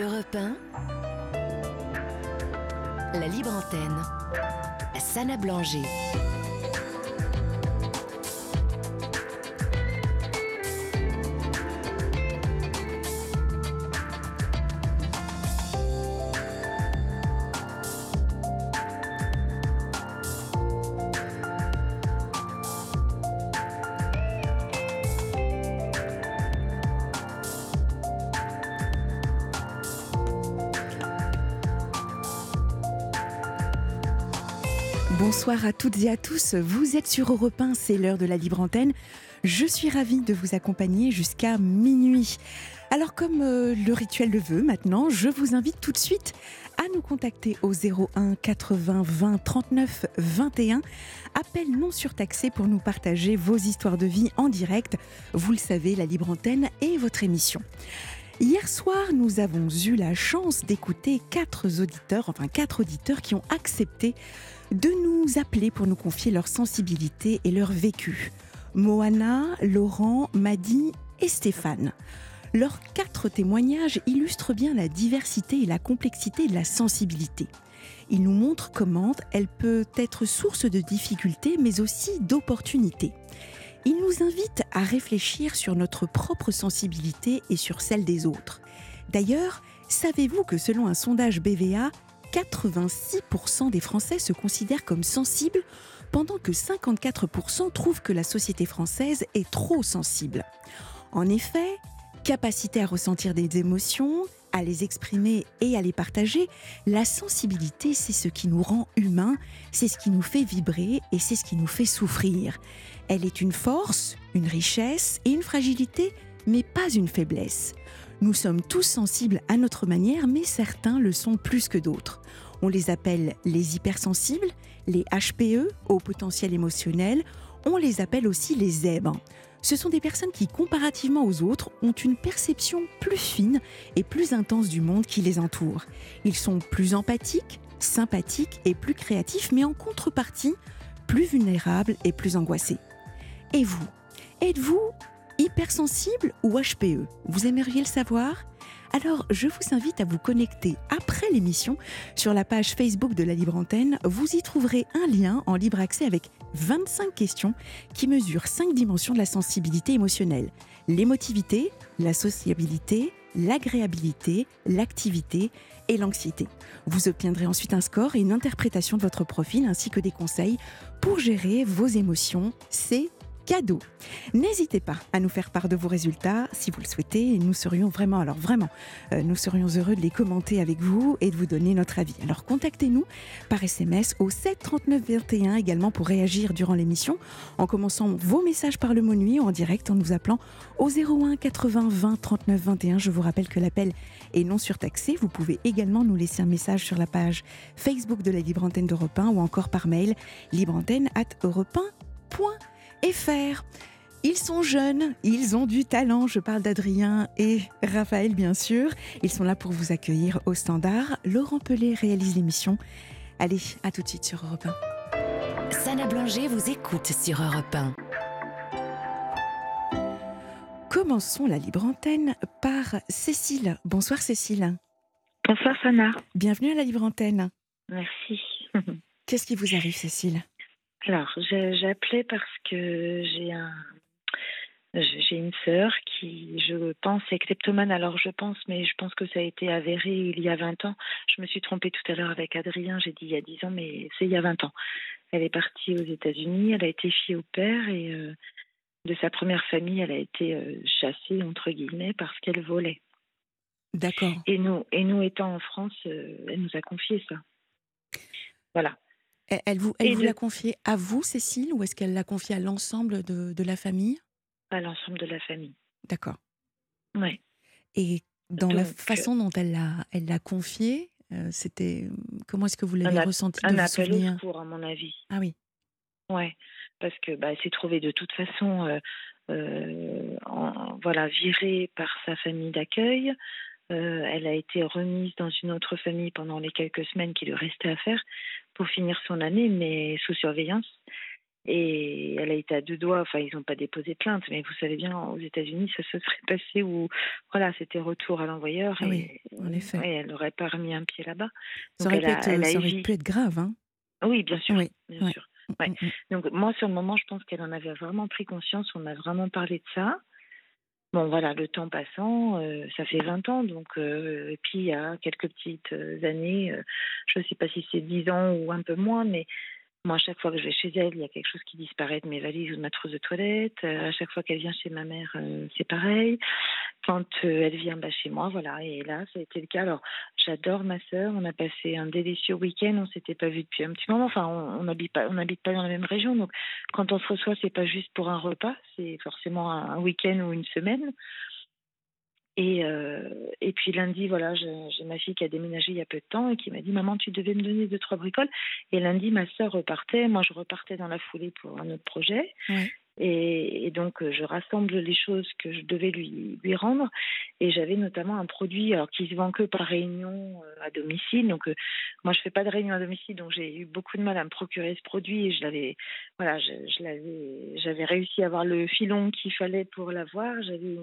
Europe 1, la libre antenne, Sana Blanger. Bonsoir à toutes et à tous. Vous êtes sur Europe 1, c'est l'heure de la libre antenne. Je suis ravie de vous accompagner jusqu'à minuit. Alors comme euh, le rituel le veut maintenant, je vous invite tout de suite à nous contacter au 01 80 20 39 21. Appel non surtaxé pour nous partager vos histoires de vie en direct. Vous le savez, la libre antenne est votre émission. Hier soir, nous avons eu la chance d'écouter quatre auditeurs, enfin quatre auditeurs qui ont accepté de nous appeler pour nous confier leur sensibilité et leur vécu. Moana, Laurent, Madi et Stéphane. Leurs quatre témoignages illustrent bien la diversité et la complexité de la sensibilité. Ils nous montrent comment elle peut être source de difficultés mais aussi d'opportunités. Ils nous invitent à réfléchir sur notre propre sensibilité et sur celle des autres. D'ailleurs, savez-vous que selon un sondage BVA, 86% des Français se considèrent comme sensibles, pendant que 54% trouvent que la société française est trop sensible. En effet, capacité à ressentir des émotions, à les exprimer et à les partager, la sensibilité, c'est ce qui nous rend humains, c'est ce qui nous fait vibrer et c'est ce qui nous fait souffrir. Elle est une force, une richesse et une fragilité, mais pas une faiblesse. Nous sommes tous sensibles à notre manière, mais certains le sont plus que d'autres. On les appelle les hypersensibles, les HPE, au potentiel émotionnel. On les appelle aussi les zèbres. Ce sont des personnes qui, comparativement aux autres, ont une perception plus fine et plus intense du monde qui les entoure. Ils sont plus empathiques, sympathiques et plus créatifs, mais en contrepartie, plus vulnérables et plus angoissés. Et vous? Êtes-vous hypersensible ou HPE Vous aimeriez le savoir? Alors, je vous invite à vous connecter après l'émission sur la page Facebook de la Libre Antenne. Vous y trouverez un lien en libre accès avec 25 questions qui mesurent 5 dimensions de la sensibilité émotionnelle. L'émotivité, la sociabilité, l'agréabilité, l'activité et l'anxiété. Vous obtiendrez ensuite un score et une interprétation de votre profil ainsi que des conseils pour gérer vos émotions. C'est cadeau. N'hésitez pas à nous faire part de vos résultats si vous le souhaitez. Nous serions vraiment, alors vraiment, euh, nous serions heureux de les commenter avec vous et de vous donner notre avis. Alors contactez-nous par SMS au 7 39 21 également pour réagir durant l'émission en commençant vos messages par le mot nuit en direct en nous appelant au 01 80 20 39 21. Je vous rappelle que l'appel est non surtaxé. Vous pouvez également nous laisser un message sur la page Facebook de la Libre Antenne d'Europe 1 ou encore par mail libreantenne at europe 1 et faire. Ils sont jeunes, ils ont du talent. Je parle d'Adrien et Raphaël, bien sûr. Ils sont là pour vous accueillir au standard. Laurent Pelé réalise l'émission. Allez, à tout de suite sur Europe 1. Sana Blanger vous écoute sur Europe 1. Commençons la libre antenne par Cécile. Bonsoir Cécile. Bonsoir Sana. Bienvenue à la libre antenne. Merci. Qu'est-ce qui vous arrive Cécile? Alors, j'appelais parce que j'ai un, j'ai une sœur qui, je pense, est kleptomane. Alors, je pense, mais je pense que ça a été avéré il y a 20 ans. Je me suis trompée tout à l'heure avec Adrien. J'ai dit il y a 10 ans, mais c'est il y a 20 ans. Elle est partie aux États-Unis. Elle a été fille au père et euh, de sa première famille, elle a été euh, chassée, entre guillemets, parce qu'elle volait. D'accord. Et nous, et nous étant en France, euh, elle nous a confié ça. Voilà. Elle vous, elle vous l'a confié à vous, Cécile, ou est-ce qu'elle l'a confié à l'ensemble de, de, la famille? À l'ensemble de la famille. D'accord. Oui. Et dans la façon dont elle l'a, elle l'a confié, euh, c'était comment est-ce que vous l'avez ressenti de Un vous appel au secours, à mon avis. Ah oui. Ouais, parce que bah, s'est trouvée de toute façon, euh, euh, en, voilà, virée par sa famille d'accueil. Elle a été remise dans une autre famille pendant les quelques semaines qui lui restaient à faire pour finir son année, mais sous surveillance. Et elle a été à deux doigts, enfin, ils n'ont pas déposé plainte, mais vous savez bien, aux États-Unis, ça se serait passé où, voilà, c'était retour à l'envoyeur. Ah oui, en effet. et elle n'aurait pas remis un pied là-bas. Ça aurait, elle pu a- être, ça aurait pu être grave. Hein. Oui, bien sûr. Oui, bien ouais. sûr. Mm, Ouais. mm, mm. Donc, moi, sur le moment, je pense qu'elle en avait vraiment pris conscience. On a vraiment parlé de ça. Bon, voilà, le temps passant, euh, ça fait 20 ans. Donc, euh, et puis, il y a quelques petites euh, années, je ne sais pas si c'est 10 ans ou un peu moins, mais moi, à chaque fois que je vais chez elle, il y a quelque chose qui disparaît de mes valises ou de ma trousse de toilette. Euh, à chaque fois qu'elle vient chez ma mère, euh, c'est pareil. Quand euh, elle vient bah, chez moi, voilà. Et là, ça a été le cas. Alors, j'adore ma sœur. On a passé un délicieux week-end. On s'était pas vu depuis un petit moment. Enfin, on n'habite pas, on n'habite pas dans la même région. Donc, quand on se reçoit, c'est pas juste pour un repas. C'est forcément un week-end ou une semaine. Et, euh, et puis lundi, voilà, j'ai ma fille qui a déménagé il y a peu de temps et qui m'a dit Maman, tu devais me donner deux, trois bricoles. Et lundi, ma sœur repartait. Moi, je repartais dans la foulée pour un autre projet. Et, donc, euh, je rassemble les choses que je devais lui, lui rendre. Et j'avais notamment un produit alors, qui se vend que par réunion euh, à domicile. Donc, euh, moi, je fais pas de réunion à domicile. Donc, j'ai eu beaucoup de mal à me procurer ce produit. Et je voilà, je, j'avais réussi à avoir le filon qu'il fallait pour l'avoir. J'avais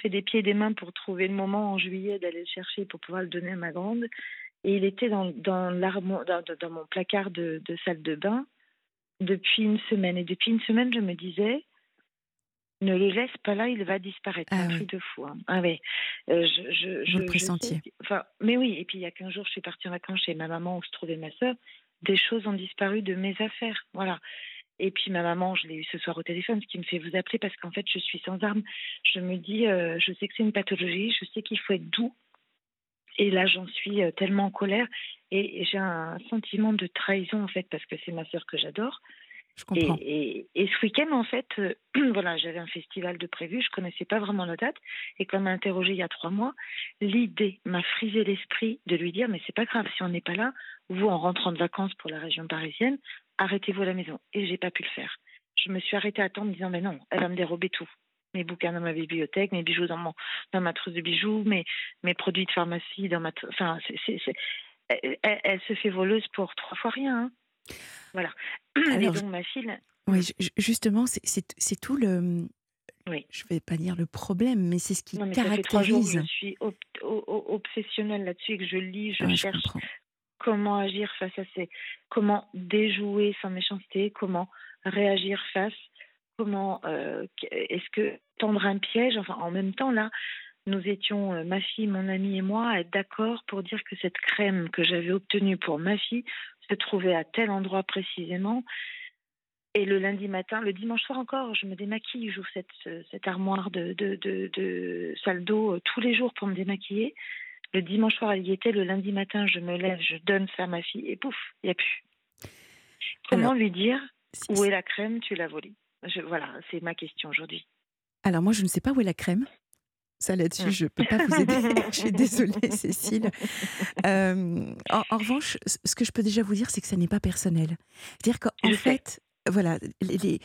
fait des pieds et des mains pour trouver le moment en juillet d'aller le chercher pour pouvoir le donner à ma grande. Et il était dans, dans, dans, dans- mon placard de salle de bain depuis une semaine. Et depuis une semaine, je me disais, ne le laisse pas là, il va disparaître. C'est Ah un oui. truc de fou. hein. Ah ouais. Euh, je, je, je, Vous le pressentiez. enfin, mais oui, et puis il y a 15 jours, je suis partie en vacances chez ma maman où se trouvait ma sœur. Des choses ont disparu de mes affaires. Voilà. Et puis ma maman, je l'ai eu ce soir au téléphone, ce qui me fait vous appeler parce qu'en fait, je suis sans armes. Je me dis, euh, je sais que c'est une pathologie, je sais qu'il faut être doux. Et là, j'en suis euh, tellement en colère et, j'ai un sentiment de trahison en fait parce que c'est ma sœur que j'adore. Je Et, comprends. et, et ce week-end, en fait, euh, voilà, j'avais un festival de prévu, je connaissais pas vraiment la date, et comme m'a interrogé il y a trois mois, l'idée m'a frisé l'esprit de lui dire, mais c'est pas grave, si on n'est pas là, vous, en rentrant de vacances pour la région parisienne, arrêtez-vous à la maison. Et j'ai pas pu le faire. Je me suis arrêtée à temps en me disant, mais non, elle va me dérober tout. Mes bouquins dans ma bibliothèque, mes bijoux dans, mon, dans ma trousse de bijoux, mes, mes produits de pharmacie dans ma... Enfin, c'est- c'est- c'est- elle, se fait voleuse pour trois fois rien. hein. Voilà. Et Alors, donc, ma fille, Oui, ju- ju- justement, c'est- tout le. Oui. Je vais pas dire le problème, mais c'est ce qui Non, mais ça fait trois jours que caractérise. je suis ob- obsessionnelle là-dessus et que je lis, je Ouais, je cherche comment agir face à ces. Comment déjouer sans méchanceté, comment réagir face, comment. euh, Est-ce que tendre un piège Enfin, en même temps, là, nous étions, euh, ma fille, mon ami et moi, à être d'accord pour dire que cette crème que j'avais obtenue pour ma fille se trouvait à tel endroit précisément. Et le lundi matin, le dimanche soir encore, je me démaquille, j'ouvre cette, ce- cette armoire de, de, de, de salle d'eau euh, tous les jours pour me démaquiller. Le dimanche soir, elle y était. Le lundi matin, je me lève, je donne ça à ma fille et pouf, il n'y a plus. Comment Alors, lui dire Si- où est la crème? Tu l'as volée. Je, voilà, c'est ma question aujourd'hui. Alors moi, je ne sais pas où est la crème. Ça là-dessus, Mm. je ne peux pas vous aider. je suis désolée, Cécile. Euh, en, en revanche, ce que je peux déjà vous dire, c'est que ça n'est pas personnel. C'est-à-dire qu'en fait, voilà, les- les-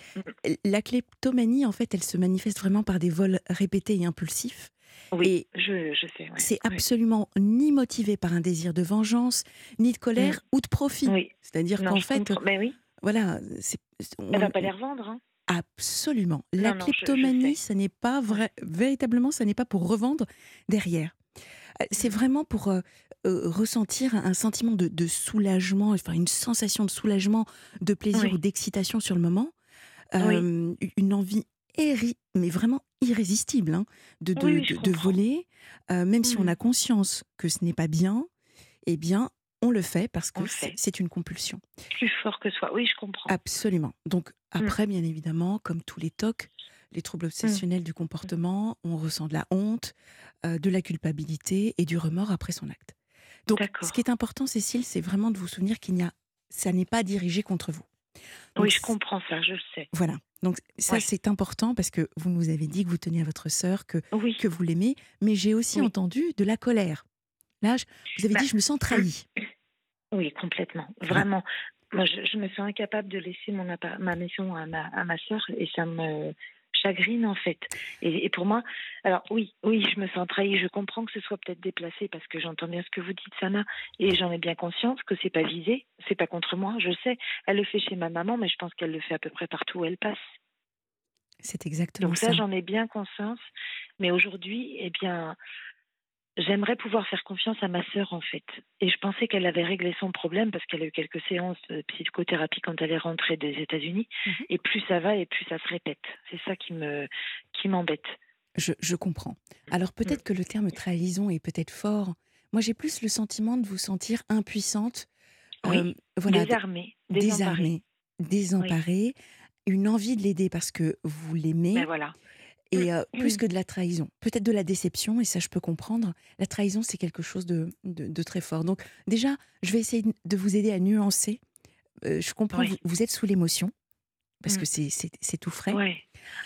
la kleptomanie, en fait, elle se manifeste vraiment par des vols répétés et impulsifs. Oui, Et je, je sais. ouais. c'est absolument ni motivé par un désir de vengeance, ni de colère ou de profit. Oui, C'est-à-dire qu'en fait, comprends. Mais oui, voilà, c'est elle on- va pas les revendre. Hein. Absolument. La Non, kleptomanie, ça n'est pas vrai, véritablement, ça n'est pas pour revendre derrière. Euh, C'est Mmh. vraiment pour euh, euh, ressentir un sentiment de, de soulagement, enfin une sensation de soulagement, de plaisir Oui. ou d'excitation sur le moment, Oui. Une envie mais vraiment irrésistible hein, de, de, Oui, voler, même si on Mhm. a conscience que ce n'est pas bien, eh bien, on le fait parce que c'est une compulsion. Plus fort que soi. Oui, je comprends. Absolument. Donc Mm. après, bien évidemment, comme tous les TOC, les troubles obsessionnels du comportement, on ressent de la honte, euh, de la culpabilité et du remords après son acte. Donc ce qui est important, Cécile, c'est vraiment de vous souvenir qu'il n'y a, ça n'est pas dirigé contre vous. oui, je comprends ça, je le sais. Voilà. Donc ça, Ouais. c'est important parce que vous nous avez dit que vous teniez à votre sœur, que, Oui. que vous l'aimez, mais j'ai aussi Oui. entendu de la colère. Là, je- vous avez Bah, dit, je me sens trahie. Oui, complètement. Vraiment. Moi, je, je me sens incapable de laisser mon ma maison à ma, à ma sœur et ça me. chagrine en fait. Et, pour moi, alors oui, oui, je me sens trahie. Je comprends que ce soit peut-être déplacé parce que j'entends bien ce que vous dites, Sana, et j'en ai bien conscience que c'est pas visé, c'est pas contre moi. Je sais, elle le fait chez ma maman, mais je pense qu'elle le fait à peu près partout où elle passe. C'est exactement Donc ça. j'en ai bien conscience. Mais aujourd'hui, eh bien, J'aimerais pouvoir faire confiance à ma sœur en fait. Et je pensais qu'elle avait réglé son problème parce qu'elle a eu quelques séances de psychothérapie quand elle est rentrée des États-Unis. Mhm. Et plus ça va et plus ça se répète. C'est ça qui me qui m'embête. Je, comprends. Alors peut-être mm. que le terme trahison est peut-être fort. Moi j'ai plus le sentiment de vous sentir impuissante. Oui, euh, voilà, désarmée, désarmée, désemparée, une envie de l'aider parce que vous l'aimez. Ben voilà et euh, plus que de la trahison, peut-être de la déception, et ça je peux comprendre. La trahison, c'est quelque chose de, de, très fort. Donc déjà, je vais essayer de vous aider à nuancer. Euh, je comprends, vous, êtes sous l'émotion, parce que mmh. c'est tout frais. Oui,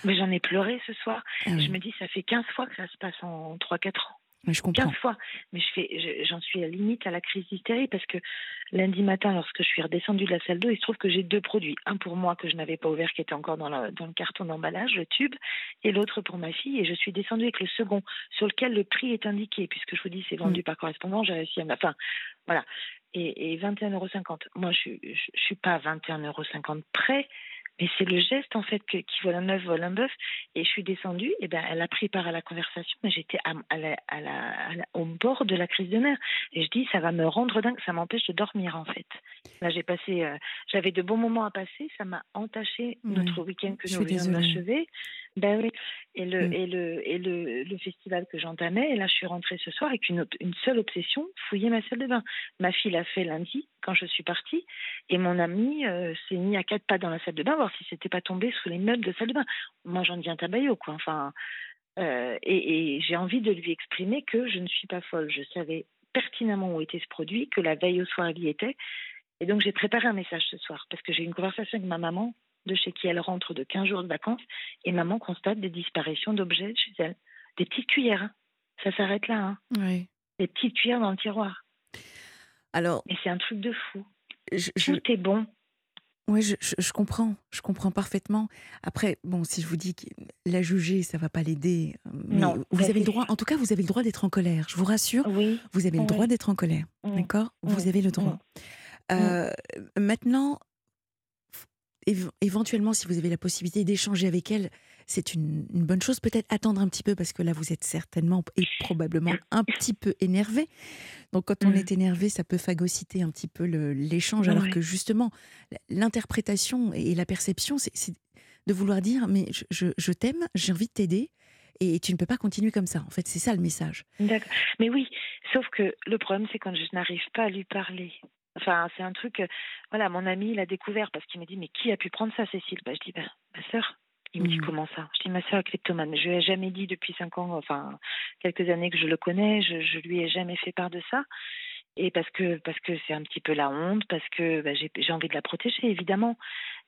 mais j'en ai pleuré ce soir. Ah je me dis, ça fait 15 fois que ça se passe en 3-4 ans je comprends. 15 fois. Mais je fais, j'en suis à limite à la crise d'hystérie parce que lundi matin, lorsque je suis redescendue de la salle d'eau, il se trouve que j'ai deux produits. Un pour moi que je n'avais pas ouvert, qui était encore dans, dans le carton d'emballage, le tube, et l'autre pour ma fille. Et je suis descendue avec le second, sur lequel le prix est indiqué, puisque je vous dis, c'est vendu mm. par correspondant. J'ai réussi à Enfin, voilà. Et, et 21,50 euros. Moi, je ne suis pas à 21,50 euros près mais c'est le geste en fait que, qui vole un œuf, vole un bœuf. Et je suis descendue, et ben elle a pris part à la conversation, mais j'étais à, au bord de la crise de nerfs. Et je dis, ça va me rendre dingue, ça m'empêche de dormir en fait. Là, j'ai passé, euh, j'avais de bons moments à passer, ça m'a entaché notre week-end que nous venons d'achever. Ben oui. Et le, et le, et le, le festival que j'entamais, et là, je suis rentrée ce soir avec une, une seule obsession, fouiller ma salle de bain. Ma fille l'a fait lundi, quand je suis partie, et mon ami euh, s'est mis à quatre pas dans la salle de bain, si c'était pas tombé sous les meubles de salle de bain. Moi, j'en deviens tabayot, quoi. Enfin, euh, et, et j'ai envie de lui exprimer que je ne suis pas folle. Je savais pertinemment où était ce produit, que la veille au soir, il y était. Et donc, j'ai préparé un message ce soir, parce que j'ai une conversation avec ma maman de chez qui elle rentre de 15 jours de vacances, et maman constate des disparitions d'objets chez elle. Des petites cuillères, hein. ça s'arrête là. Hein. Oui. Des petites cuillères dans le tiroir. Alors. Et c'est un truc de fou. Tout est bon. Oui, je, comprends, je comprends parfaitement. Après, bon, si je vous dis que la juger, ça va pas l'aider. Mais non, vous avez le droit, en tout cas, vous avez le droit d'être en colère. Je vous rassure, oui, vous avez le droit d'être en colère, d'accord? Vous avez le droit. Euh, maintenant, éventuellement, si vous avez la possibilité d'échanger avec elle, c'est une, bonne chose. Peut-être attendre un petit peu parce que là, vous êtes certainement et probablement un petit peu énervé. Donc, quand on mmh. est énervé, ça peut phagocyter un petit peu l'échange, alors que justement, l'interprétation et la perception, c'est de vouloir dire mais je, t'aime, j'ai envie de t'aider. Et tu ne peux pas continuer comme ça. En fait, c'est ça le message. D'accord. Mais oui, sauf que le problème, c'est quand je n'arrive pas à lui parler. Enfin, c'est un truc. Voilà, mon ami l'a découvert parce qu'il m'a dit Mais qui a pu prendre ça, Cécile? Bah, Je dis bah, Ma sœur. Il me dit mmh. comment ça? Je dis ma soeur est kleptomane. Je lui ai jamais dit depuis cinq ans, enfin quelques années que je le connais, je, je lui ai jamais fait part de ça. Et parce que parce que c'est un petit peu la honte, parce que bah, j'ai envie de la protéger évidemment.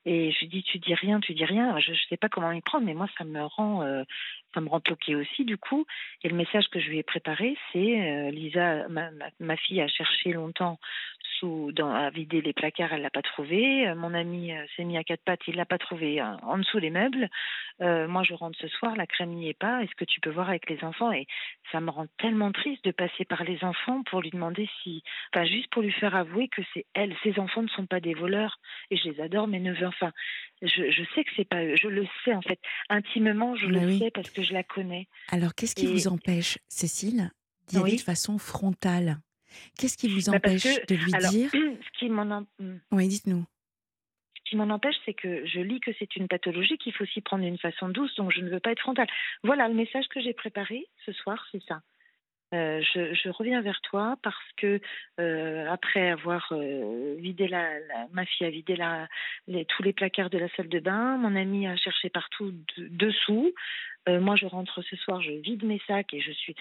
Et je lui dis tu dis rien, tu dis rien. Je ne sais pas comment y prendre, mais moi ça me rend euh, ça me rend bloqué aussi du coup. Et le message que je lui ai préparé, c'est euh, Lisa, ma, ma, fille a cherché longtemps dans, à vider les placards, elle l'a pas trouvé. Euh, mon ami euh, s'est mis à quatre pattes, il l'a pas trouvé hein, en dessous des meubles. Euh, moi, je rentre ce soir, la crème n'y est pas. Est-ce que tu peux voir avec les enfants? Et ça me rend tellement triste de passer par les enfants pour lui demander si, enfin, juste pour lui faire avouer que c'est elle, ses enfants ne sont pas des voleurs. Et je les adore, mes neveux. Enfin, je, je sais que c'est pas eux. Je le sais en fait intimement, je le sais parce que je la connais. Alors, qu'est-ce qui vous empêche, Cécile, d'y aller de façon frontale? Qu'est-ce qui vous bah, empêche de lui dire ce qui m'en hmm. Oui, dites-nous. Ce qui m'en empêche, c'est que je lis que c'est une pathologie qu'il faut s'y prendre d'une façon douce, donc je ne veux pas être frontale. Voilà, le message que j'ai préparé ce soir, c'est ça. Euh, je, reviens vers toi parce que euh, après avoir euh, vidé la, ma fille a vidé la, les, tous les placards de la salle de bain, mon ami a cherché partout dessous. Moi, je rentre ce soir, je vide mes sacs et je suis.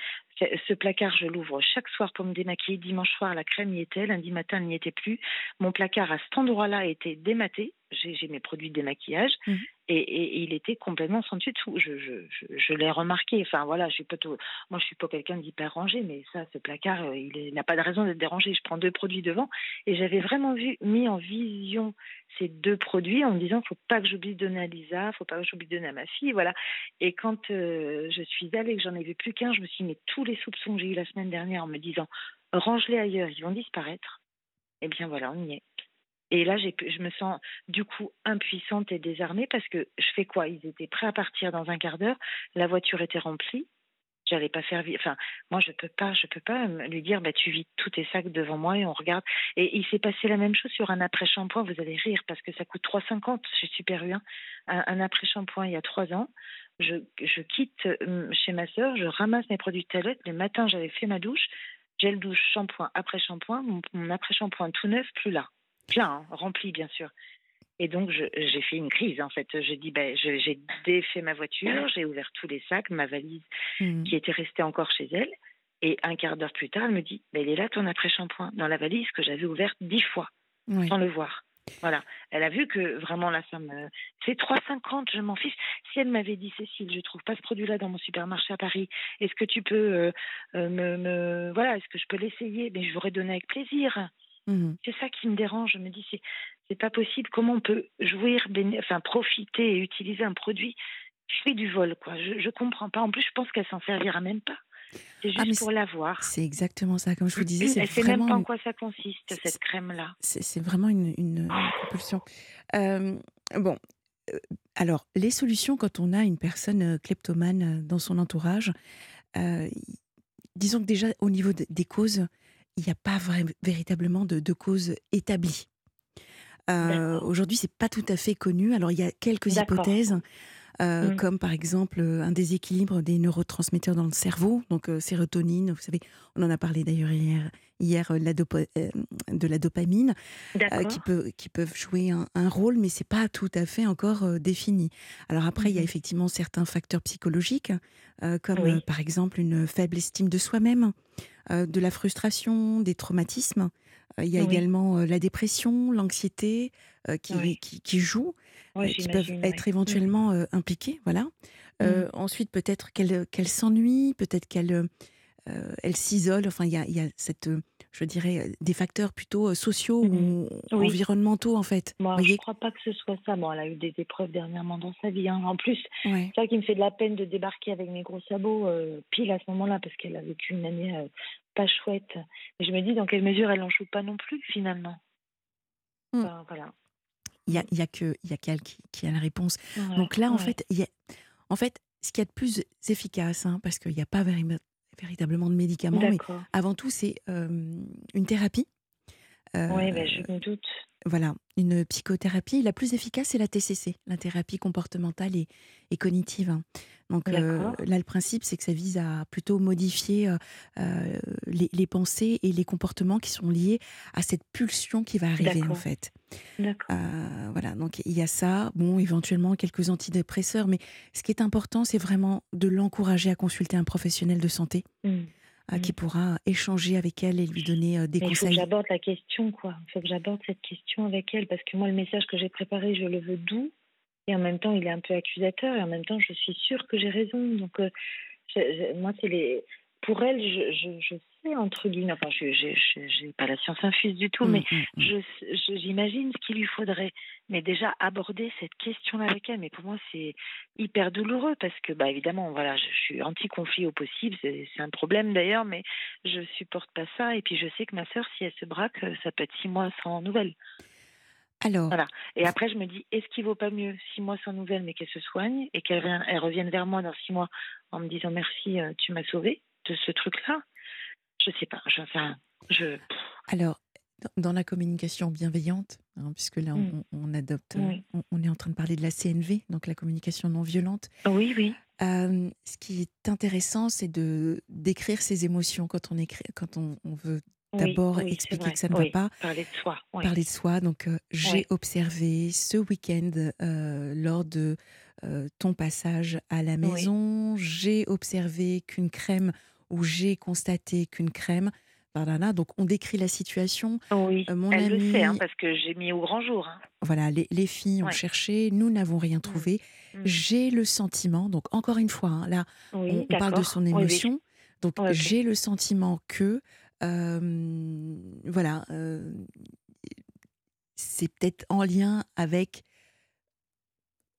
Ce placard, je l'ouvre chaque soir pour me démaquiller. Dimanche soir, la crème y était. Lundi matin, elle n'y était plus. Mon placard à cet endroit-là était dématé j'ai mes produits de démaquillage Mhm. et, et- et il était complètement sans dessus dessous. Je, je, je, je l'ai remarqué. Enfin voilà, je suis pas tout- moi je suis pas quelqu'un d'hyper rangé, mais ça, ce placard, euh, il n'a pas de raison d'être dérangé. Je prends deux produits devant et j'avais vraiment vu mis en vision ces deux produits en me disant faut pas que j'oublie de donner à Lisa, faut pas que j'oublie de donner à ma fille, voilà. Et quand euh, je suis allée et que j'en ai vu plus qu'un, je me suis dit mais tous les soupçons que j'ai eu la semaine dernière en me disant range-les ailleurs, ils vont disparaître. Eh bien voilà, on y est. Et là, je me sens du coup impuissante et désarmée parce que je fais quoi? Ils étaient prêts à partir dans un quart d'heure. La voiture était remplie. J'allais pas faire. Enfin, moi, je peux pas, je peux pas lui dire, bah, tu vides tous tes sacs devant moi et on regarde. Et il s'est passé la même chose sur un après-shampoing. Vous allez rire parce que ça coûte 3,50 chez Super U. hein. Un, un après-shampoing il y a trois ans. Je, je quitte euh, chez ma sœur, je ramasse mes produits de toilette. Le matin, j'avais fait ma douche. Gel douche, shampoing, après-shampoing. Mon, mon après-shampoing tout neuf, plus là. Plein, rempli, bien sûr. Et donc, j'ai fait une crise, en fait. J'ai dit, ben, j'ai défait ma voiture, j'ai ouvert tous les sacs, ma valise Mhm. qui était restée encore chez elle. Et un quart d'heure plus tard, elle me dit, ben, il est là ton après-shampoing, dans la valise que j'avais ouverte dix fois, sans le voir. Voilà. Elle a vu que vraiment là, ça me. C'est 3,50, je m'en fiche. Si elle m'avait dit, Cécile, je trouve pas ce produit-là dans mon supermarché à Paris, est-ce que tu peux euh, euh, me, me- Voilà, est-ce que je peux l'essayer? Mais je l'aurais donné avec plaisir. Mhm. C'est ça qui me dérange. Je me dis, c'est, c'est pas possible. Comment on peut jouir, béné- enfin, profiter et utiliser un produit fait du vol, quoi? Je, je comprends pas. En plus, je pense qu'elle s'en servira même pas. C'est juste Ah, mais pour l'avoir. C'est exactement ça. Comme je vous disais, c'est Elle sait vraiment même pas en quoi ça consiste, cette crème-là. C'est c'est vraiment une, une- une compulsion. Euh, bon, euh, alors, les solutions quand on a une personne euh, kleptomane dans son entourage, euh, disons que déjà au niveau de- des causes, il n'y a pas vra- véritablement de, de cause établie. Euh. Aujourd'hui, c'est pas tout à fait connu. Alors, il y a quelques hypothèses, euh, Mm. comme par exemple euh, un déséquilibre des neurotransmetteurs dans le cerveau, donc euh, sérotonine. Vous savez, on en a parlé d'ailleurs hier, hier la de la dopamine euh, qui, peut, qui peuvent jouer un, un rôle, mais c'est pas tout à fait encore défini. Alors après, il y a Mhm. effectivement certains facteurs psychologiques, comme Oui. par exemple une faible estime de soi-même, de la frustration, des traumatismes. Euh, il y a Oui. également la dépression, l'anxiété qui, Oui. qui, qui jouent, qui peuvent être ouais. éventuellement impliqués. Voilà. Euh, Ensuite, peut-être qu'elle s'ennuie, peut-être qu'elle elle s'isole. Enfin, il y a, il y a cette, euh, je dirais, euh, des facteurs plutôt euh, sociaux Mhm. ou Oui. environnementaux, en fait. Moi, je voyez crois pas que ce soit ça. Bon, elle a eu des épreuves dernièrement dans sa vie. hein. En plus, Ouais. c'est ça qui me fait de la peine de débarquer avec mes gros sabots euh, pile à ce moment-là, parce qu'elle a vécu une année euh, pas chouette. Et je me dis dans quelle mesure elle en joue pas non plus, finalement. Mm. Enfin, voilà. Il y a, y a qu'elle qui, qui a la réponse. Ouais, Donc là, en ouais. fait, il y a, en fait, ce qu'il y a de plus efficace, hein, parce qu'il n'y a pas véri- véritablement de médicaments, mais avant tout, c'est euh, une thérapie. Euh, Oui, ben, je me doute. Voilà, une psychothérapie. La plus efficace, c'est la TCC, la thérapie comportementale et, et cognitive. hein. Donc euh, là, le principe, c'est que ça vise à plutôt modifier euh, euh, les, les pensées et les comportements qui sont liés à cette pulsion qui va arriver, en fait. Euh, voilà, donc il y a ça, bon, éventuellement quelques antidépresseurs, mais ce qui est important, c'est vraiment de l'encourager à consulter un professionnel de santé Mm. Euh, Mm. qui pourra échanger avec elle et lui donner euh, des Mais il faut que conseils. j'aborde la question, quoi. Il faut que j'aborde cette question avec elle, parce que moi, le message que j'ai préparé, je le veux doux, et en même temps, il est un peu accusateur, et en même temps, je suis sûre que j'ai raison. Donc, euh, je- je- moi, c'est les. Pour elle, je, je, je sais, entre guillemets, enfin, je n'ai pas la science infuse du tout, Mm, mais mm, mm. j'imagine ce qu'il lui faudrait. Mais déjà, aborder cette question-là avec elle, mais pour moi, c'est hyper douloureux parce que, bah, évidemment, voilà, je, je suis anti-conflit au possible. C'est un problème d'ailleurs, mais je supporte pas ça. Et puis, je sais que ma sœur, si elle se braque, euh, ça peut être six mois sans nouvelles. Alors, Voilà. Et après, je me dis, est-ce qu'il vaut pas mieux six mois sans nouvelles, mais qu'elle se soigne et qu'elle revienne, elle revienne vers moi dans six mois en me disant merci, euh, tu m'as sauvé de ce truc-là Je sais pas. Je, enfin, je. Alors, dans- la communication bienveillante, hein, puisque là, on, Mm. on adopte, euh, Oui. on, on est en train de parler de la CNV, donc la communication non violente. Oui, oui. Euh, ce qui est intéressant, c'est de d'écrire ses émotions quand on écrit, quand on, on veut d'abord oui, expliquer que ça ne va pas, Parler de soi. Parler de soi. Donc, euh, j'ai observé ce week-end euh, lors de ton passage à la maison, j'ai observé qu'une crème ou j'ai constaté qu'une crème par Donc on décrit la situation. Oui, Euh, mon elle le sait, hein, parce que j'ai mis au grand jour. hein. voilà, les, les filles ont cherché, nous n'avons rien Mm, trouvé. mm. J'ai le sentiment, donc encore une fois, hein, là, Oui, on, on parle de son oui. émotion. Donc j'ai le sentiment que, euh, voilà, euh, c'est peut-être en lien avec.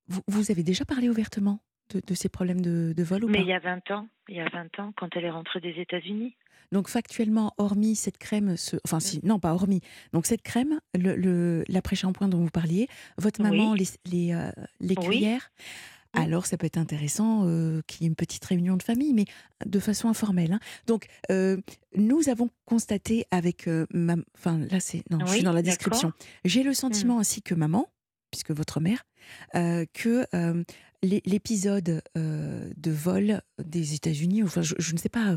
Vous, vous avez déjà parlé ouvertement? De, de ces problèmes de, de vol ou Mais pas il y a 20 ans, il y a 20 ans, quand elle est rentrée des États-Unis. Donc factuellement, hormis cette crème, ce... enfin si, non pas hormis, donc cette crème, le, le- l'après-shampoing dont vous parliez, votre Oui. maman, les, les, euh, les Oui. cuillères, Oui. alors ça peut être intéressant euh, qu'il y ait une petite réunion de famille, mais de façon informelle. hein. Donc euh, nous avons constaté avec, ma... enfin là c'est, non, je suis dans la d'accord. description, j'ai le sentiment ainsi que maman, puisque votre mère, euh, que euh, l'épisode euh, de vol des États-Unis, enfin je, je ne sais pas, euh,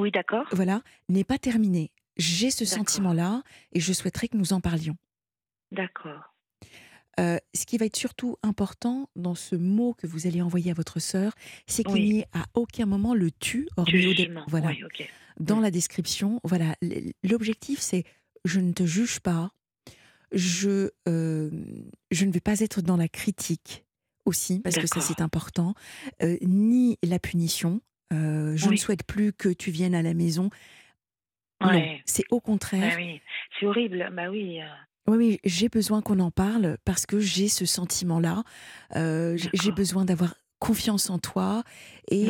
Oui, d'accord. voilà, n'est pas terminé. J'ai ce sentiment-là et je souhaiterais que nous en parlions. D'accord. Euh, ce qui va être surtout important dans ce mot que vous allez envoyer à votre sœur, c'est qu'il Oui. n'y ait à aucun moment le tu, hormis au dé- jugement. voilà, Oui, dans Mm. la description. Voilà, l'objectif c'est je ne te juge pas, je, euh, je ne vais pas être dans la critique aussi, parce que ça c'est important, euh, ni la punition. Euh, je ne souhaite plus que tu viennes à la maison. Ouais. c'est au Bah contraire. oui, c'est horrible. Bah oui. euh, Oui, oui, j'ai besoin qu'on en parle parce que j'ai ce sentiment-là. Euh, j'ai besoin d'avoir confiance en toi. Et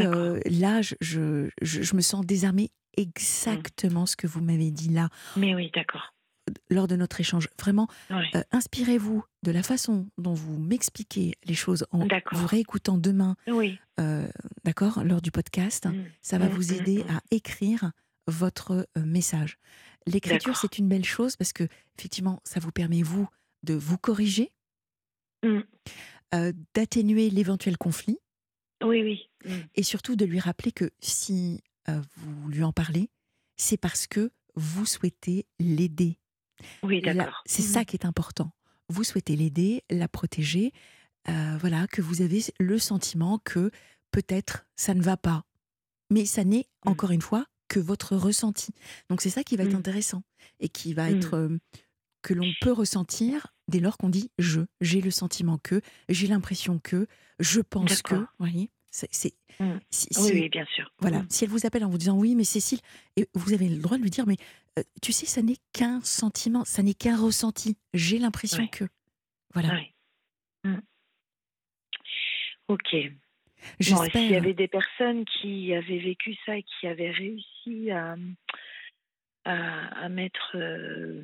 là, je, je, je- je me sens désarmée. Mmh. Exactement ce que vous m'avez dit là Mais oui, d'accord. Lors de notre échange. Vraiment, euh, inspirez-vous de la façon dont vous m'expliquez les choses en vous réécoutant demain, Oui. euh, d'accord, lors du podcast. Mm. Ça va Mm, vous mm, aider à écrire votre euh, message. L'écriture, c'est une belle chose parce que effectivement, ça vous permet vous de vous corriger, euh, d'atténuer l'éventuel conflit Oui, oui. Et surtout de lui rappeler que si vous lui en parlez, c'est parce que vous souhaitez l'aider. Oui, d'accord. C'est Mm. ça qui est important. Vous souhaitez l'aider, la protéger, euh, voilà, que vous avez le sentiment que peut-être ça ne va pas. Mais ça n'est, Mm. encore une fois, que votre ressenti. Donc c'est ça qui va être Mm. intéressant et qui va être euh, que l'on peut ressentir dès lors qu'on dit je, j'ai le sentiment que, j'ai l'impression que, je pense que, vous D'accord. voyez, c'est, c'est- Mm. si, Oui, si- oui, bien sûr. voilà, Mm. si elle vous appelle en vous disant oui, mais Cécile, et vous avez le droit de lui dire, mais euh, tu sais, ça n'est qu'un sentiment, ça n'est qu'un ressenti. J'ai l'impression que. Voilà. Ouais. Mm. Ok. Bon, J'espère. s'il y avait des personnes qui avaient vécu ça et qui avaient réussi à, à, à mettre euh,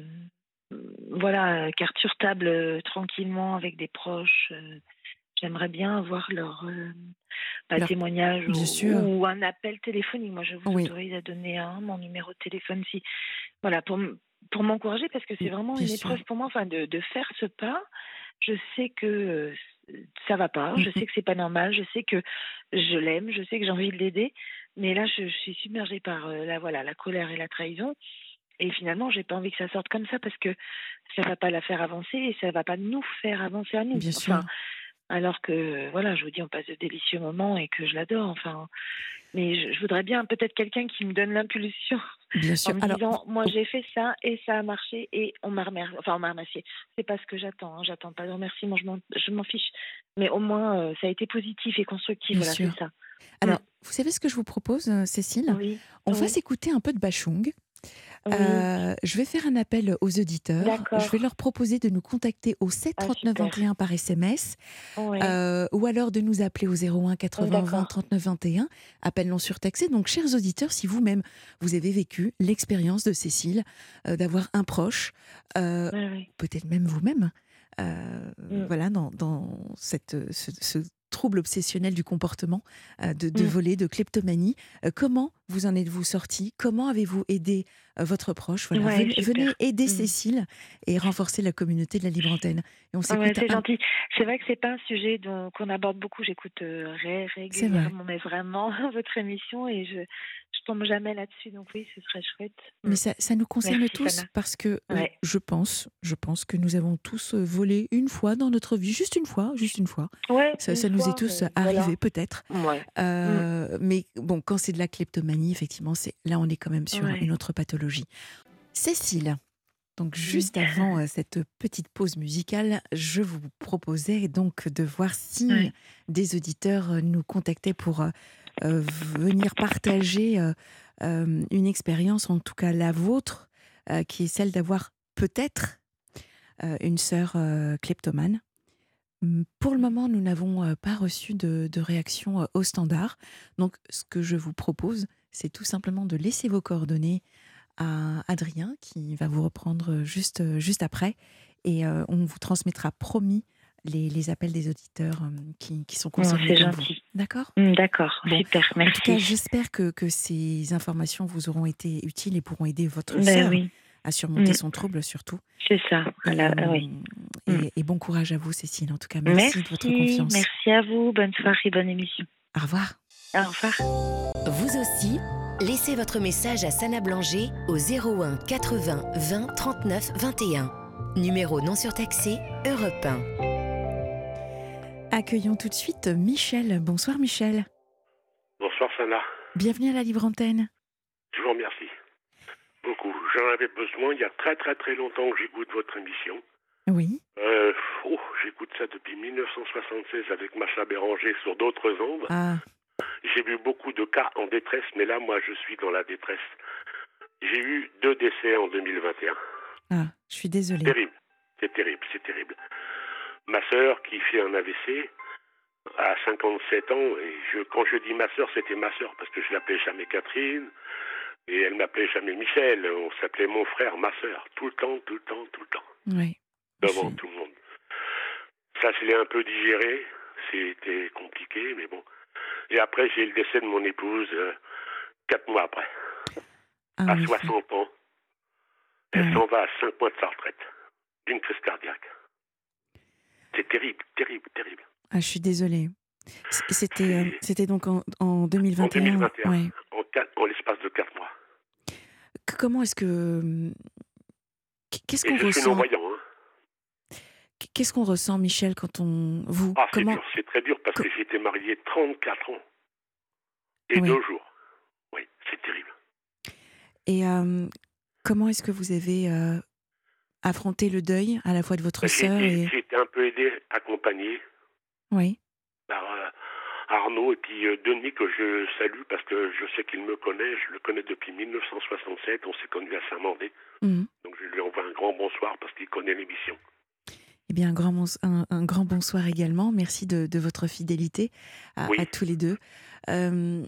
voilà, carte sur table euh, tranquillement avec des proches, j'aimerais bien avoir leur, euh, bah, Leur- témoignage ou, un appel téléphonique. Moi, je vous Oui. autorise à donner un, mon numéro de téléphone, si, voilà, pour, pour m'encourager, parce que c'est vraiment Bien une sûr. épreuve pour moi enfin, de, de faire ce pas. Je sais que euh, ça va pas, je Mhm. sais que c'est pas normal, je sais que je l'aime, je sais que j'ai envie de l'aider, mais là je, je suis submergée par euh, la voilà la colère et la trahison. Et finalement, j'ai pas envie que ça sorte comme ça parce que ça va pas la faire avancer et ça va pas nous faire avancer à nous. Bien sûr. Alors que voilà, je vous dis, on passe de délicieux moments et que je l'adore. Enfin, mais je, je voudrais bien peut-être quelqu'un qui me donne l'impulsion Bien en sûr. me Alors, disant, moi j'ai fait ça et ça a marché et on m'a remercié. Enfin, on m'a remercié. C'est pas ce que j'attends. Hein. J'attends pas de remerciement. Je m'en, fiche. Mais au moins, euh, ça a été positif et constructif. Bien voilà, c'est ça. alors, vous savez ce que je vous propose, euh, Cécile? Oui. On oui. va s'écouter un peu de Bachung. Oui. Euh, je vais faire un appel aux auditeurs. Je vais leur proposer de nous contacter au 7 Ah, 39 super. 21 par SMS euh, ou alors de nous appeler au 01 80 20 d'accord. 39 21. Appel non surtaxé. Donc, chers auditeurs, si vous-même vous avez vécu l'expérience de Cécile euh, d'avoir un proche, peut-être même vous-même, euh, Mm. voilà, dans, dans cette, ce, ce trouble obsessionnel du comportement, euh, de, de Mm. voler, de kleptomanie. Euh, comment vous en êtes-vous sorti? Comment avez-vous aidé euh, votre proche? Voilà, Ouais, venez, super. aider Mm. Cécile et renforcer la communauté de la libre antenne. Et on Ouais, c'est un- gentil. C'est vrai que c'est pas un sujet qu'on aborde beaucoup. J'écoute ré- vrai. régulièrement, mais vraiment votre émission et je tombe jamais là-dessus, donc oui, ce serait chouette. Mais ça, ça nous concerne Merci, tous Sana. parce que euh, je pense, je pense que nous avons tous euh, volé une fois dans notre vie, juste une fois, juste une fois. Ouais, Ça, une ça nous est tous voilà. arrivé peut-être. Ouais. Euh, Mais bon, quand c'est de la kleptomanie, effectivement, c'est là on est quand même sur Ouais. une autre pathologie. Cécile, donc juste avant euh, cette petite pause musicale, je vous proposais donc de voir si des auditeurs euh, nous contactaient pour euh, euh, venir partager euh, euh, une expérience, en tout cas la vôtre, euh, qui est celle d'avoir peut-être euh, une sœur euh, kleptomane. Hum, Pour le moment, nous n'avons euh, pas reçu de, réaction euh, au standard. Donc, ce que je vous propose, c'est tout simplement de laisser vos coordonnées à Adrien, qui va vous reprendre euh, juste, euh, juste après. Et euh, on vous transmettra, promis, les, les appels des auditeurs euh, qui, qui sont Bon, concernés. vous. gentil. D'accord Mm, D'accord, Bon, super, En tout cas, merci. j'espère que, que ces informations vous auront été utiles et pourront aider votre Ben sœur oui, à surmonter Mm. son trouble, surtout. c'est ça. Et, Voilà, euh, oui. et- et bon courage à vous, Cécile. En tout cas, merci, de votre confiance. merci à vous. Bonne soirée, bonne émission. Au revoir. Au revoir. Vous aussi, laissez votre message à Sana Blanger au 01 80 20 39 21. Numéro non surtaxé, Europe 1. Accueillons tout de suite Michel. Bonsoir Michel. Bonsoir Sana, Bienvenue à la Libre Antenne. je vous remercie. Beaucoup. J'en avais besoin il y a très très très longtemps que j'écoute votre émission. Oui. Euh, oh, j'écoute ça depuis 1976 avec Macha Béranger sur d'autres ondes. Ah, J'ai vu beaucoup de cas en détresse, mais là moi je suis dans la détresse. J'ai eu deux décès en 2021. ah, je suis désolée. Terrible. C'est terrible, c'est terrible. Ma sœur qui fait un AVC à 57 ans, et je, quand je dis ma sœur, c'était ma sœur, parce que je l'appelais jamais Catherine, et elle m'appelait jamais Michel, on s'appelait mon frère, ma sœur, tout le temps, tout le temps, tout le temps, Oui. devant tout le monde. Ça, je l'ai un peu digéré, c'était compliqué, mais bon. Et après, j'ai eu le décès de mon épouse, euh, quatre mois après, Ah, à oui. 60 ans. Elle Ouais. s'en va à 5 mois de sa retraite, d'une crise cardiaque. C'est terrible, terrible, terrible. Ah, je suis désolée. C'était, euh, c'était donc en, en 2021. En 2021. ouais. En, en l'espace de 4 mois. Comment est-ce que qu'est-ce qu'on ressent? non-voyant. Hein. Qu'est-ce qu'on ressent, Michel, quand on vous Ah, c'est comment c'est très dur parce que été marié 34 ans. Et Oui. deux jours. Oui, c'est terrible. et euh, comment est-ce que vous avez euh, affronté le deuil à la fois de votre sœur et été un peu aidé, accompagné oui. par euh, Arnaud et puis euh, Denis que je salue parce que je sais qu'il me connaît. Je le connais depuis 1967. On s'est connus à Saint-Mandé. Mhm. Donc je lui envoie un grand bonsoir parce qu'il connaît l'émission. Eh bien, un grand, un, un grand bonsoir également. Merci de, de votre fidélité à, Oui. à tous les deux. Euh,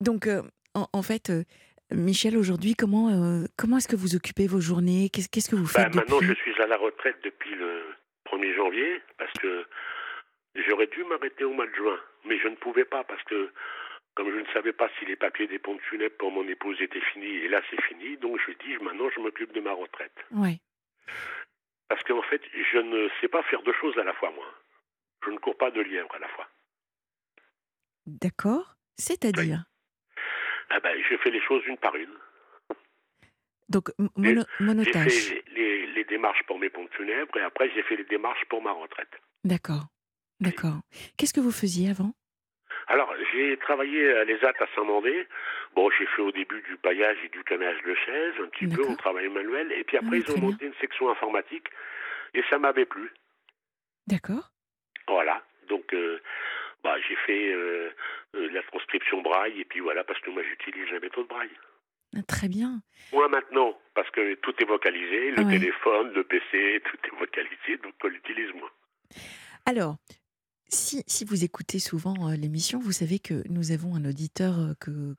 donc, euh, en, en fait, euh, Michel, aujourd'hui, comment, comment est-ce que vous occupez vos journées? Qu'est-ce qu'est-ce que vous Bah, faites maintenant, depuis? je suis à la retraite depuis le 1er janvier parce que j'aurais dû m'arrêter au mois de juin, mais je ne pouvais pas parce que comme je ne savais pas si les papiers des pompes funèbres pour mon épouse étaient finis, et là c'est fini, donc je dis maintenant je m'occupe de ma retraite. Ouais. Parce qu'en fait, je ne sais pas faire deux choses à la fois, moi. Je ne cours pas de lièvre à la fois. D'accord. C'est-à-dire Ah ben, je fais les choses une par une. Donc, mono- J'ai monotage. fait les, les démarches pour mes pompes funèbres et après j'ai fait les démarches pour ma retraite. D'accord. D'accord. Qu'est-ce que vous faisiez avant? Alors, j'ai travaillé à l'ESAT à Saint-Mandé. Bon, j'ai fait au début du paillage et du canage de chaises, un petit peu, on travail manuel. Et puis Ah après, oui, ils ont bien. monté une section informatique et ça m'avait plu. D'accord. Voilà. Donc, euh, bah, j'ai fait euh, euh, la transcription braille et puis voilà, parce que moi, j'utilise la méthode braille. Ah, Très bien. Moi, maintenant, parce que tout est vocalisé, le Ah ouais. téléphone, le PC, tout est vocalisé, donc on l'utilise moins. Alors, si, si vous écoutez souvent euh, l'émission, vous savez que nous avons un auditeur euh, que,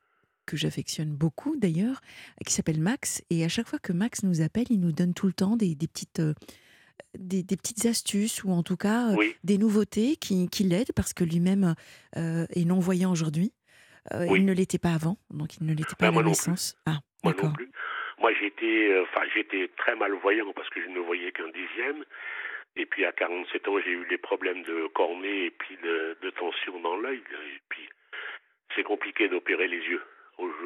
que j'affectionne beaucoup d'ailleurs, qui s'appelle Max. Et à chaque fois que Max nous appelle, il nous donne tout le temps des, des petites, euh, des, des petites astuces ou en tout cas Oui. des nouveautés qui, qui l'aident parce que lui-même est non-voyant aujourd'hui. Euh, Oui. Il ne l'était pas avant, donc il ne l'était pas Ben, à la naissance. Ah, Moi non plus. Moi, j'étais, euh, enfin, j'étais très malvoyant parce que je ne voyais qu'un dixième. Et puis, à 47 ans, j'ai eu des problèmes de cornée et puis de, de tension dans l'œil. Et puis, c'est compliqué d'opérer les yeux.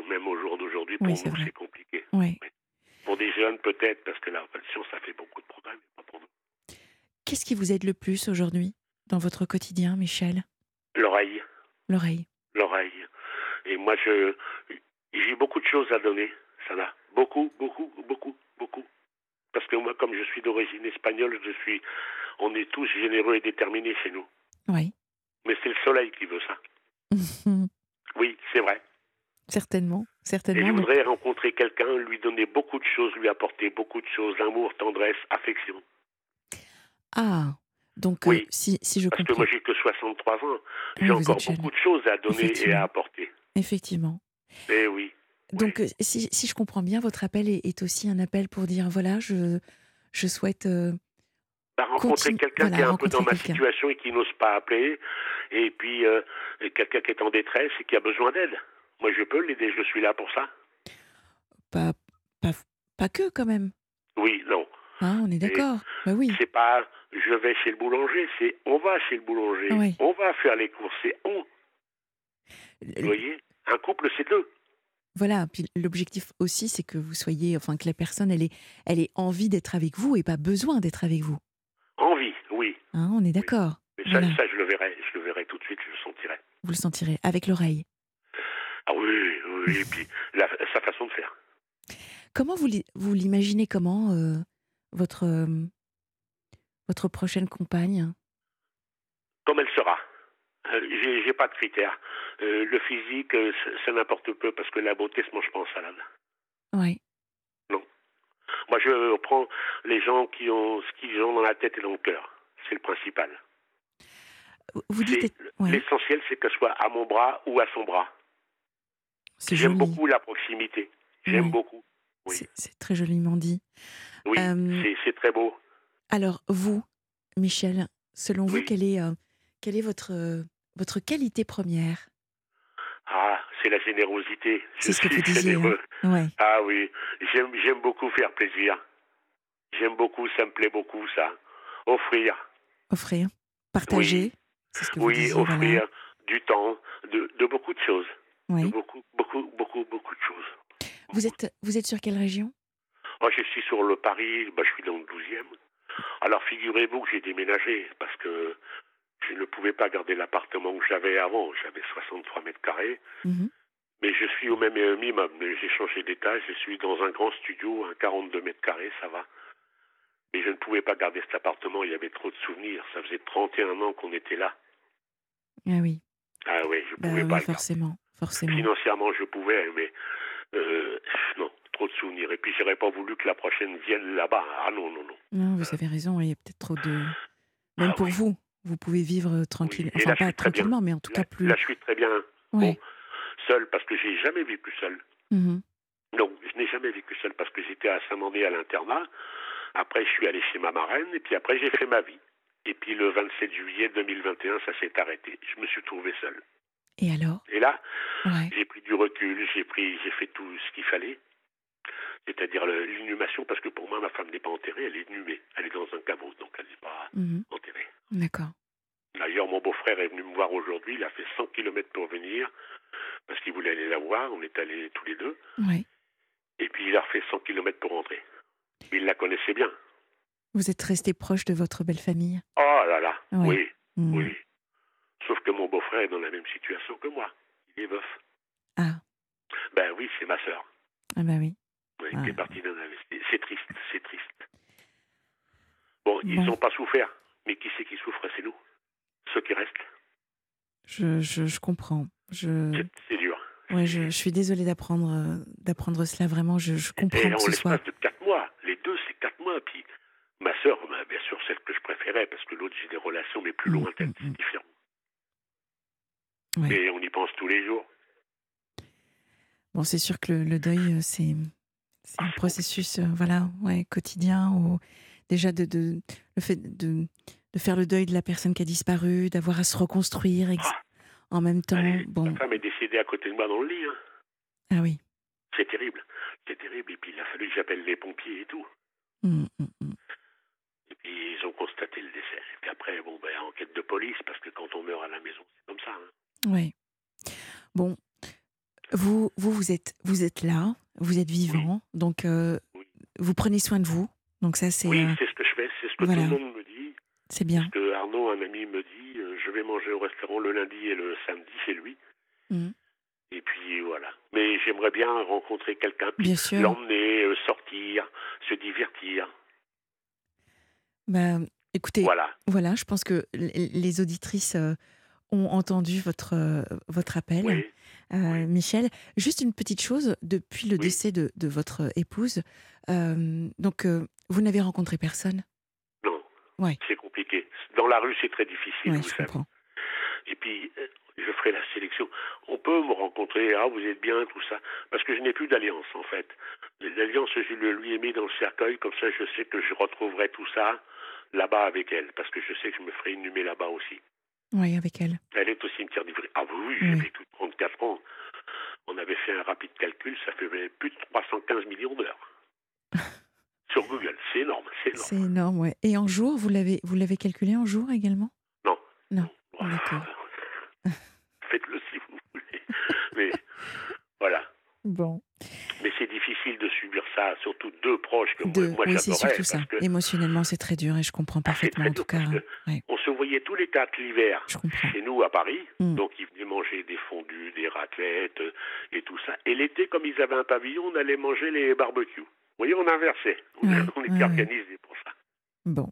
même au jour d'aujourd'hui, pour Oui, nous, c'est compliqué. Pour des jeunes, peut-être, parce que la répartition, ça fait beaucoup de problèmes, mais pas pour nous. Qu'est-ce qui vous aide le plus aujourd'hui dans votre quotidien, Michel? L'oreille, L'oreille. l'oreille. Et moi, je j'ai beaucoup de choses à donner, ça va. Beaucoup, beaucoup, beaucoup, beaucoup. Parce que moi, comme je suis d'origine espagnole, je suis, on est tous généreux et déterminés chez nous. Oui. Mais c'est le soleil qui veut ça. Oui, c'est vrai. certainement, Et je certainement. mais- voudrais rencontrer quelqu'un, lui donner beaucoup de choses, lui apporter beaucoup de choses, amour, tendresse, affection. Ah, donc euh, Oui. si, si je Parce que moi, j'ai que 63 ans. J'ai encore beaucoup de choses à donner et à apporter. Effectivement. Eh oui. Donc, euh, si, si je comprends bien, votre appel est, est aussi un appel pour dire voilà, je, je souhaite. euh, Bah, rencontrer quelqu'un voilà, qui est un peu dans ma situation et qui n'ose pas appeler, et puis euh, quelqu'un qui est en détresse et qui a besoin d'aide. Moi, je peux l'aider, je suis là pour ça. pas, pas, pas que quand même. Oui, non. Hein, on est d'accord. Bah oui. C'est pas je vais chez le boulanger, c'est on va chez le boulanger. Oui. On va faire les courses, c'est on. Vous voyez? Un couple, c'est deux. Voilà. Puis l'objectif aussi, c'est que vous soyez, enfin, que la personne, elle ait, elle ait envie d'être avec vous et pas besoin d'être avec vous. Envie, oui. Hein, on est d'accord. Mais ça, Voilà. ça, je le verrai. Je le verrai tout de suite, je le sentirai. Vous le sentirez avec l'oreille. Ah oui, oui, oui. Et puis, la- sa façon de faire. Comment vous, vous l'imaginez comment euh, votre, euh, votre prochaine compagne? Comme elle sera. Euh, j'ai, j'ai pas de critères. Euh, le physique, euh, c'est, n'importe peu parce que la beauté se mange pas en salade. Oui. Moi, je prends les gens qui ont ce qu'ils ont dans la tête et dans le cœur. C'est le principal. Vous dites. C'est- ouais, L'essentiel, c'est qu'elle soit à mon bras ou à son bras. c'est J'aime joli. beaucoup la proximité. J'aime Oui. beaucoup. Oui, C'est- C'est très joliment dit. oui Euh, c'est, c'est très beau. Alors, vous, Michel, selon vous, quelle est, euh, est votre, euh, votre qualité première Ah, c'est la générosité. Je C'est ce que suis vous disiez, hein. Ouais. Ah oui, j'aime, beaucoup faire plaisir. J'aime beaucoup, ça me plaît beaucoup, ça. Offrir. Offrir, partager. C'est ce que vous Oui, disiez, offrir voilà. du temps, de, de beaucoup de choses. De beaucoup, beaucoup, beaucoup, beaucoup de choses. Vous êtes, vous êtes sur quelle région? Moi, je suis sur le Paris, bah, je suis dans le 12e. Alors, figurez-vous que j'ai déménagé parce que je ne pouvais pas garder l'appartement que j'avais avant. J'avais 63 mètres carrés. Mhm. Mais je suis au même immeuble. J'ai changé d'étage. Je suis dans un grand studio, un 42 mètres carrés, ça va. Mais je ne pouvais pas garder cet appartement. Il y avait trop de souvenirs. Ça faisait 31 ans qu'on était là. Ah oui, Ah oui, je bah pouvais oui, pas garder. forcément, forcément. Financièrement, je pouvais, mais euh, non, trop de souvenirs. Et puis, j'aurais pas voulu que la prochaine vienne là-bas. Ah non, non, non. Non, vous avez raison, il y a peut-être trop de... Même Ah pour oui. vous, vous pouvez vivre euh, tranquille. Et Enfin, pas bien. tranquillement, mais en tout Là, cas plus... là, je suis très bien Ouais. seul parce que j'ai jamais vécu seul. Mhm. Non, je n'ai jamais vécu seul parce que j'étais à Saint-Mandé à l'internat. Après, je suis allé chez ma marraine et puis après, j'ai fait ma vie. Et puis le 27 juillet 2021, ça s'est arrêté. Je me suis trouvé seul. Et alors? Et là, Ouais. j'ai pris du recul, j'ai pris, j'ai fait tout ce qu'il fallait. C'est-à-dire l'inhumation, parce que pour moi, ma femme n'est pas enterrée, elle est inhumée. Elle est dans un caveau, donc elle n'est pas Mhm. enterrée. D'accord. D'ailleurs, mon beau-frère est venu me voir aujourd'hui. Il a fait 100 km pour venir parce qu'il voulait aller la voir. On est allés tous les deux. Ouais. Et puis, il a refait 100 km pour rentrer. Il la connaissait bien. Vous êtes resté proche de votre belle famille Oh là là, oui, Mhm. oui. Sauf que mon beau-frère est dans la même situation que moi. Il est veuf. Ah, Ben oui, c'est ma sœur. ah bah oui. Oui, Ah. qui est partie d'un. C'est triste, c'est triste. Bon, ils n'ont pas souffert. Mais qui c'est qui souffre C'est nous. Ceux qui restent. Je, je, je comprends. Je, C'est- C'est dur. ouais, je, je suis désolée d'apprendre euh, d'apprendre cela. Vraiment, je, je comprends Et que en ce soit. de quatre mois, les deux, c'est quatre mois. Puis ma sœur, bah, bien sûr, celle que je préférais, parce que l'autre, j'ai des relations, mais plus Mm, lointaines, mm, c'est mm. différent. Ouais. On y pense tous les jours. Bon, c'est sûr que le, le deuil, euh, c'est c'est un processus, euh, voilà, ouais, quotidien. Où déjà de, de le fait de, de faire le deuil de la personne qui a disparu, d'avoir à se reconstruire ex- Ah. en même temps. Allez, Bon, Ma femme est décédée à côté de moi dans le lit. hein. ah oui. C'est terrible. C'est terrible. Et puis il a fallu que j'appelle les pompiers et tout. Mm, mm, mm. Et puis ils ont constaté le décès. Et puis après, bon, ben, enquête de police, parce que quand on meurt à la maison, c'est comme ça. hein. Ouais. Bon, Vous, vous, vous êtes, vous êtes là, vous êtes vivant, donc euh, Oui. vous prenez soin de vous. Donc ça, c'est Oui, euh, c'est ce que je fais, c'est ce que voilà. tout le monde. C'est bien. Parce que Arnaud, un ami, me dit euh, je vais manger au restaurant le lundi et le samedi chez lui. Mhm. Et puis voilà. Mais j'aimerais bien rencontrer quelqu'un, puis l'emmener, euh, sortir, se divertir. Bah, écoutez, Voilà. voilà, je pense que les auditrices euh, ont entendu votre euh, votre appel. Oui. Oui. Michel, juste une petite chose, depuis le Oui. décès de, de votre épouse, donc vous n'avez rencontré personne? Ouais. C'est compliqué. Dans la rue, c'est très difficile, Oui, vous savez. Et puis, euh, je ferai la sélection. On peut me rencontrer, ah, vous êtes bien, tout ça. Parce que je n'ai plus d'alliance, en fait. L'alliance, je le lui ai mis dans le cercueil, comme ça, je sais que je retrouverai tout ça là-bas avec elle. Parce que je sais que je me ferai inhumer là-bas aussi. Oui, avec elle. Elle est au cimetière d'Ivry. Ah oui, oui, j'ai Oui. vécu 34 ans. On avait fait un rapide calcul, ça fait plus de 315 millions d'heures. Sur Google, c'est énorme, c'est énorme. C'est énorme, ouais. Et en jour, vous l'avez vous l'avez calculé en jour également? Non. Non. Voilà. D'accord. Faites-le si vous voulez. Mais voilà. Bon. Mais c'est difficile de subir ça, surtout deux proches que Deux. moi, oui, c'est surtout ça. Émotionnellement, c'est très dur et je comprends Ah, parfaitement en tout cas. Ouais, on se voyait tous les quatre l'hiver chez nous à Paris. Mm. Donc ils venaient manger des fondus, des raclettes euh, et tout ça. Et l'été, comme ils avaient un pavillon, on allait manger les barbecues. Vous voyez, on. On, Ouais, on ouais, ouais. organisés pour ça. Bon.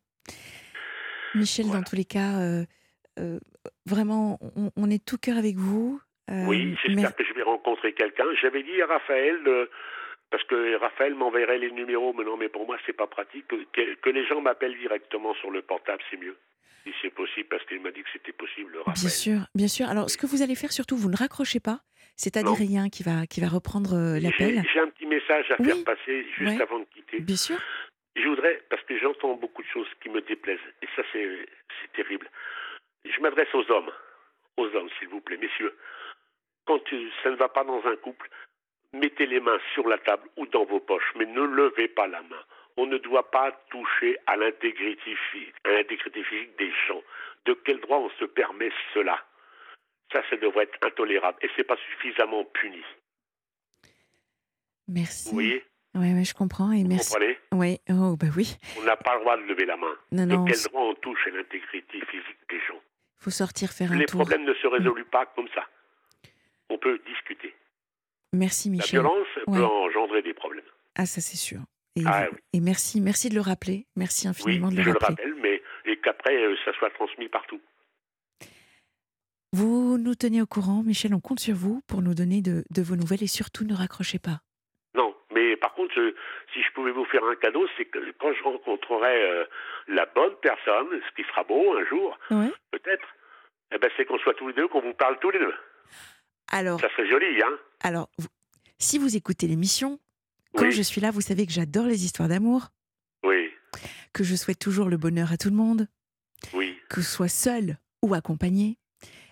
Michel, Voilà. dans tous les cas, euh, euh, vraiment, on, on est tout cœur avec vous. Euh, Oui, j'espère mer- que je vais rencontrer quelqu'un. J'avais dit à Raphaël, parce que Raphaël m'enverrait les numéros, mais non, mais pour moi, c'est pas pratique. Que, que- que les gens m'appellent directement sur le portable, c'est mieux. Si c'est possible, parce qu'il m'a dit que c'était possible, Raphaël. Bien sûr, bien sûr. Alors, ce que vous allez faire, surtout, vous ne raccrochez pas. C'est Adrien qui va, qui va reprendre euh, l'appel? j'ai un petit message à Oui. faire passer juste Ouais. avant de quitter. Bien sûr. Je voudrais, parce que j'entends beaucoup de choses qui me déplaisent, et ça c'est terrible. Je m'adresse aux hommes, aux hommes s'il vous plaît, messieurs. Quand euh, ça ne va pas dans un couple, mettez les mains sur la table ou dans vos poches, mais ne levez pas la main. On ne doit pas toucher à l'intégrité physique, à l'intégrité physique des gens. De quel droit on se permet cela? Ça, ça devrait être intolérable, et c'est pas suffisamment puni. Merci. Vous voyez Oui, ouais, je comprends. Et Vous merci. comprenez? Oui, oh, bah oui. On n'a pas le droit de lever la main. Non, De non, quel il droit on touche à l'intégrité physique des gens? Faut sortir faire un Les tour. problèmes ne se résolvent pas comme ça. On peut discuter. Merci, La Michel. violence Ouais. peut engendrer des problèmes. Ah, ça, c'est sûr. Et, Ah, oui. et merci, merci de le rappeler. Merci Oui, infiniment de je le le rappeler. rappelle, mais et qu'après euh, ça soit transmis partout. Vous nous tenez au courant, Michel, on compte sur vous pour nous donner de, de vos nouvelles et surtout ne raccrochez pas. Non, mais par contre, je- si je pouvais vous faire un cadeau, c'est que quand je rencontrerai euh, la bonne personne, ce qui sera beau un jour, Ouais. peut-être, eh ben, c'est qu'on soit tous les deux, qu'on vous parle tous les deux. Alors, Ça serait joli, hein alors vous- si vous écoutez l'émission, quand Oui, je suis là, vous savez que j'adore les histoires d'amour, oui, que je souhaite toujours le bonheur à tout le monde, oui. que ce soit seul ou accompagné.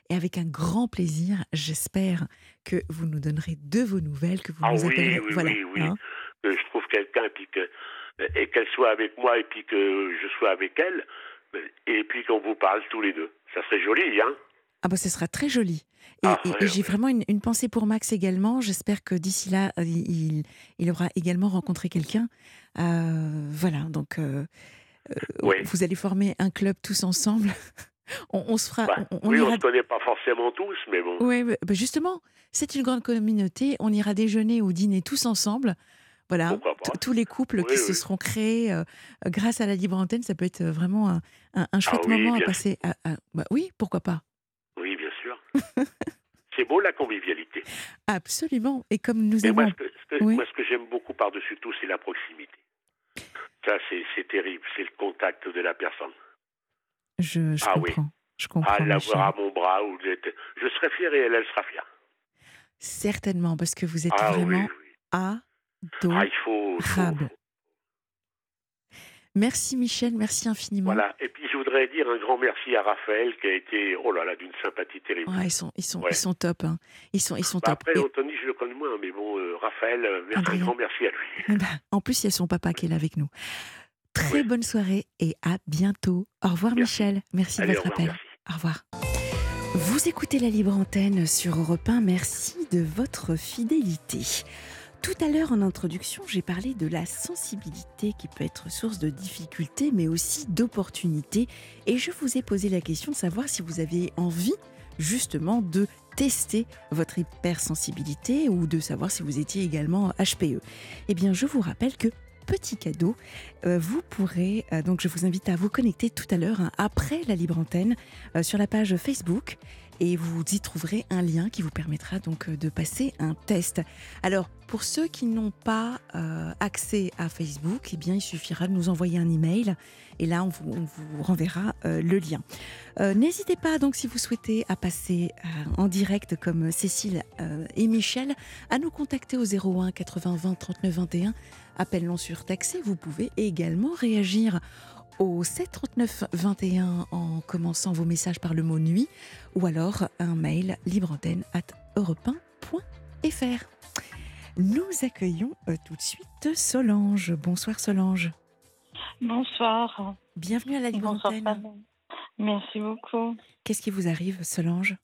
Et avec un grand plaisir, j'espère que vous nous donnerez de vos nouvelles, que vous Ah nous oui, appellerez. oui, voilà. oui, oui. hein. que je trouve quelqu'un puis que et qu'elle soit avec moi et puis que je sois avec elle et puis qu'on vous parle tous les deux. Ça serait joli, hein Ah bah ce sera très joli. Et, Ah, et- ouais, et j'ai vraiment une, une pensée pour Max également. J'espère que d'ici là, euh, il, il aura également rencontré quelqu'un. Euh, voilà, donc euh, euh, Oui. vous allez former un club tous ensemble. on, on se fera, Bah, on, on Oui, on ira. se connaît pas forcément tous, mais bon. Ouais, bah, justement, c'est une grande communauté. On ira déjeuner ou dîner tous ensemble. Voilà, tous les couples Oui, qui se oui. seront créés euh, grâce à la libre antenne, ça peut être euh, vraiment un, un- un chouette Ah oui, moment à passer. à- à- bah oui, pourquoi pas Oui, bien sûr. C'est beau la convivialité. Absolument. Et comme nous Mais avons moi, ce que, ce que- Oui. moi, ce que j'aime beaucoup par-dessus tout, c'est la proximité. Ça, c'est terrible. C'est le contact de la personne. Je, je Ah oui. comprends. Je comprends. À Michel. l'avoir à mon bras, ou je serai fier et elle, elle sera fière. Certainement, parce que vous êtes Ah oui, vraiment oui. Ah, il faut. faut- adorable. Merci Michel, merci infiniment. Voilà. Et puis, je voudrais dire un grand merci à Raphaël qui a été, oh là là, d'une sympathie terrible. Ouais, ils sont, ils sont, Ouais. ils sont top. hein. Ils sont, ils sont Bah, top. après, Et- Anthony, je le connais moins, mais bon, euh, Raphaël, euh, un Adrien. grand merci à lui. bah, en plus, il y a son papa qui est là avec nous. Très bonne soirée et à bientôt. Au revoir Merci. Michel. Merci Allez, de au votre revoir, appel. merci. Au revoir. Vous écoutez la libre antenne sur Europe 1. Merci de votre fidélité. Tout à l'heure en introduction, j'ai parlé de la sensibilité qui peut être source de difficultés mais aussi d'opportunités. Et je vous ai posé la question de savoir si vous avez envie justement de tester votre hypersensibilité ou de savoir si vous étiez également HPE. Eh bien, je vous rappelle que petit cadeau. Euh, vous pourrez, euh, donc je vous invite à vous connecter tout à l'heure, hein, après la libre antenne, euh, sur la page Facebook. Et vous y trouverez un lien qui vous permettra donc de passer un test. Alors, pour ceux qui n'ont pas accès à Facebook, eh bien, il suffira de nous envoyer un email et là, on vous, renverra le lien. N'hésitez pas, donc, si vous souhaitez à passer en direct comme Cécile et Michel, à nous contacter au 01 80 20 39 21 appel non surtaxé. Vous pouvez également réagir au 739 21 en commençant vos messages par le mot nuit ou alors un mail libreantenne at europe Nous accueillons euh, tout de suite Solange. Bonsoir Solange. Bonsoir. Bienvenue à la Libre Merci beaucoup. Qu'est-ce qui vous arrive Solange?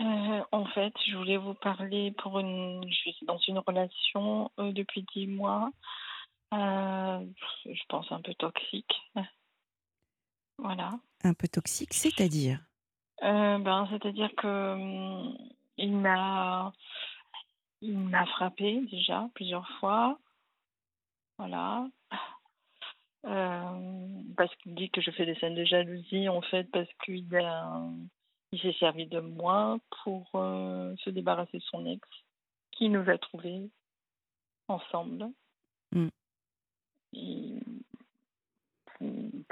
Euh, en fait, je voulais vous parler pour une. Je suis dans une relation euh, depuis dix mois. Euh, je pense un peu toxique. Voilà. Un peu toxique, c'est-à-dire? Ben, C'est-à-dire que hum, il m'a il m'a frappé déjà plusieurs fois. Voilà. parce qu'il dit que je fais des scènes de jalousie, en fait, parce qu'il a il s'est servi de moi pour euh, se débarrasser de son ex, qui nous a trouvés ensemble. Mm. qui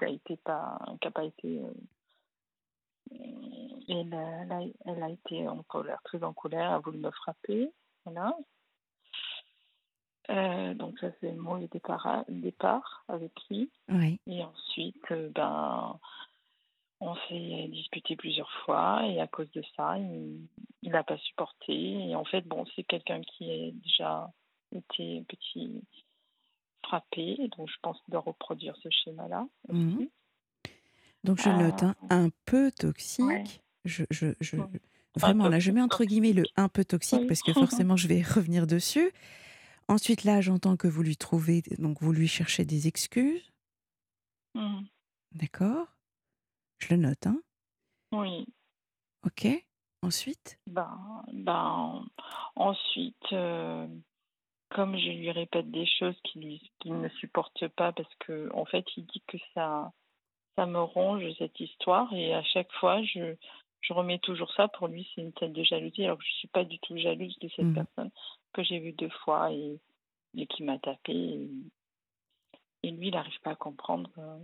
n'a été pas, qui a pas été. Euh, elle, a, elle, a, été en colère, très en colère, a voulu me frapper, voilà. Euh, donc ça c'est mon départ, départ avec lui. Oui. Et ensuite, ben on s'est disputé plusieurs fois et à cause de ça, il n'a pas supporté. Et en fait, bon, c'est quelqu'un qui a déjà été petit frappé, donc je pense de reproduire ce schéma-là. Mhm. Donc je note hein, euh, un peu toxique. Je, je, je... Vraiment, là, je mets entre guillemets le un peu toxique parce que forcément, je vais revenir dessus. Ensuite, là, j'entends que vous lui trouvez, donc vous lui cherchez des excuses. Mhm. D'accord je le note, hein Oui. Ok. Ensuite? Ben, ben, Ensuite, euh, comme je lui répète des choses qu'il ne supporte pas, parce que en fait, il dit que ça, ça me ronge cette histoire, et à chaque fois, je, je remets toujours ça. Pour lui, c'est une tête de jalousie, alors que je ne suis pas du tout jalouse de cette mmh. personne que j'ai vue deux fois et, et qui m'a tapé. Et, lui, il n'arrive pas à comprendre. Euh,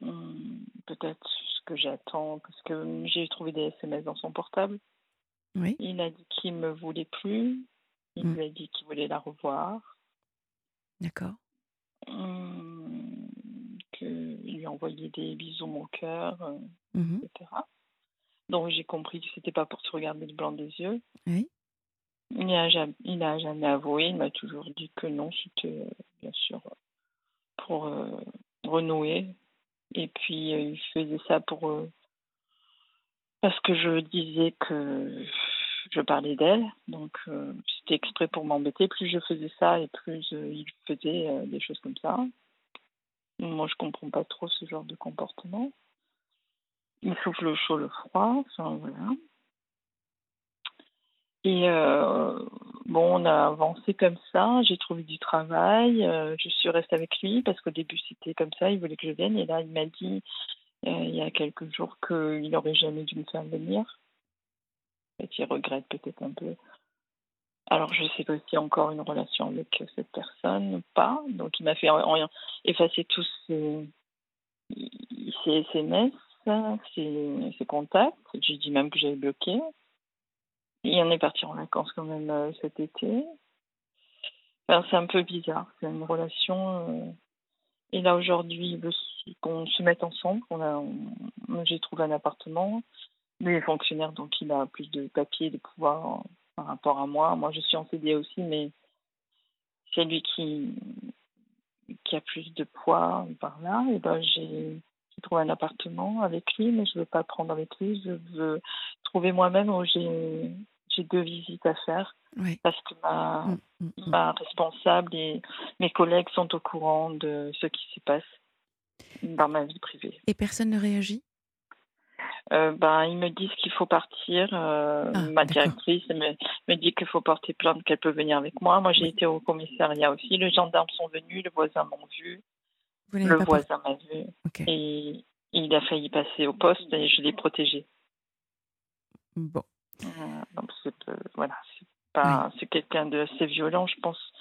Hmm, peut-être ce que j'attends, parce que j'ai trouvé des SMS dans son portable. Oui. Il a dit qu'il me voulait plus. Il hmm. lui a dit qu'il voulait la revoir. D'accord. Mmh, qu'il lui envoyait des bisous mon cœur, euh, mmh etc. Donc j'ai compris que c'était pas pour se regarder le blanc des yeux. Oui. Il n'a jamais, jamais, avoué, il m'a toujours dit que non, c'était euh, bien sûr pour euh, renouer et puis, euh, faisait ça pour. Euh, parce que je disais que je parlais d'elle. Donc, euh, c'était exprès pour m'embêter. Plus je faisais ça et plus il faisait des choses comme ça. Moi, je comprends pas trop ce genre de comportement. Il souffle le chaud, le froid. Enfin, voilà. Et euh, bon, on a avancé comme ça. J'ai trouvé du travail. Euh, je suis restée avec lui parce qu'au début c'était comme ça. Il voulait que je vienne. Et là, il m'a dit euh, il y a quelques jours qu'il n'aurait jamais dû me faire venir. Et il regrette peut-être un peu. Alors, je sais pas si encore une relation avec cette personne ou pas. Donc, il m'a fait effacer tous ses, SMS, ses contacts. J'ai dit même que j'avais bloqué. Et on est parti en vacances quand même euh, cet été. c'est un peu bizarre. C'est une relation. Euh, et là, aujourd'hui, qu'on se mette ensemble. J'ai trouvé un appartement. Lui est fonctionnaire, donc il a plus de papiers, de pouvoir par rapport à moi. Moi, je suis en CD aussi, mais c'est lui qui, qui a plus de poids par là. Et ben, j'ai trouve un appartement avec lui, mais je ne veux pas le prendre avec lui. Je veux trouver moi-même où j'ai deux visites à faire. Parce que ma, mm, mm, mm. ma responsable et mes collègues sont au courant de ce qui se passe dans ma vie privée. Et personne ne réagit? Euh, ben, ils me disent qu'il faut partir. Euh, ah, ma directrice me, me dit qu'il faut porter plainte, qu'elle peut venir avec moi. Moi, j'ai été au commissariat aussi. Les gendarmes sont venus, le voisin m'a vu. Le voisin m'a vu. Et il a failli passer au poste et je l'ai protégé. Bon. Euh, donc, c'est, voilà, c'est, pas, c'est quelqu'un de assez violent, je pense.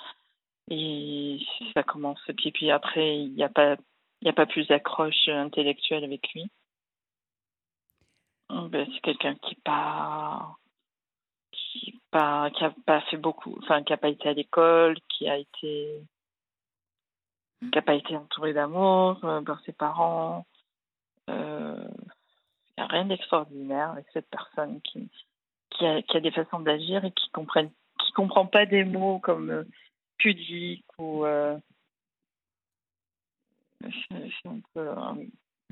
Et ça commence. Et puis, puis après, il n'y a pas il n'y a pas plus d'accroche intellectuelle avec lui. Oh, ben, c'est quelqu'un qui pas qui pas qui a pas fait beaucoup enfin qui a pas été à l'école qui a été qui a pas été entouré d'amour euh, par ses parents. Euh, il n'y a rien d'extraordinaire avec cette personne qui a, des façons d'agir et qui qui comprend pas des mots comme euh, pudique ou euh, je,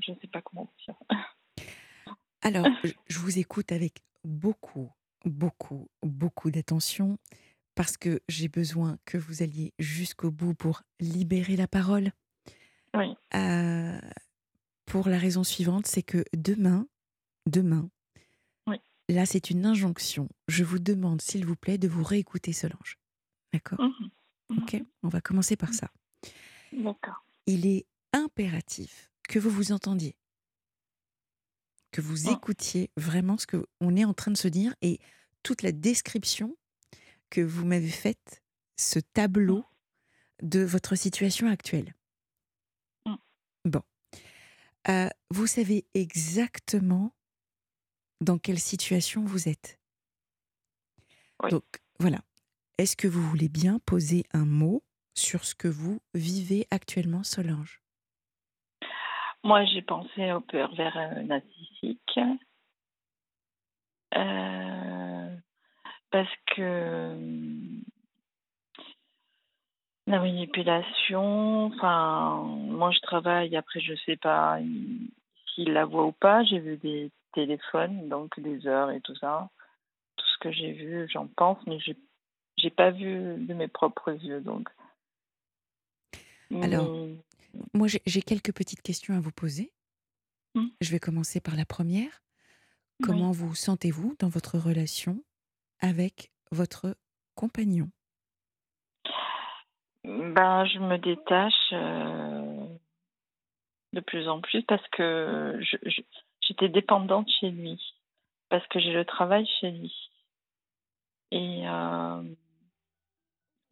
je sais pas comment dire. Alors, je vous écoute avec beaucoup, beaucoup, beaucoup d'attention parce que j'ai besoin que vous alliez jusqu'au bout pour libérer la parole. Oui. Euh, pour la raison suivante, c'est que demain, demain, oui. là c'est une injonction. Je vous demande, s'il vous plaît, de vous réécouter Solange. D'accord? Mmh mmh Ok, on va commencer par ça. D'accord. Il est impératif que vous vous entendiez que vous oh. écoutiez vraiment ce qu'on est en train de se dire et toute la description que vous m'avez faite, ce tableau mmh. de votre situation actuelle. Mmh. Bon. Euh, vous savez exactement dans quelle situation vous êtes. Donc, voilà. Est-ce que vous voulez bien poser un mot sur ce que vous vivez actuellement, Solange? Moi, j'ai pensé au pervers euh, narcissique. Euh, parce que euh, la manipulation, enfin, moi je travaille, après je sais pas s'il la voit ou pas, j'ai vu des téléphones, donc des heures et tout ça. Tout ce que j'ai vu, j'en pense, mais j'ai j'ai pas vu de mes propres yeux, donc. Alors, moi, j'ai quelques petites questions à vous poser. Mmh. Je vais commencer par la première. Comment vous sentez-vous dans votre relation avec votre compagnon? Ben, Je me détache euh, de plus en plus parce que j'étais dépendante chez lui, parce que j'ai le travail chez lui. Et, euh,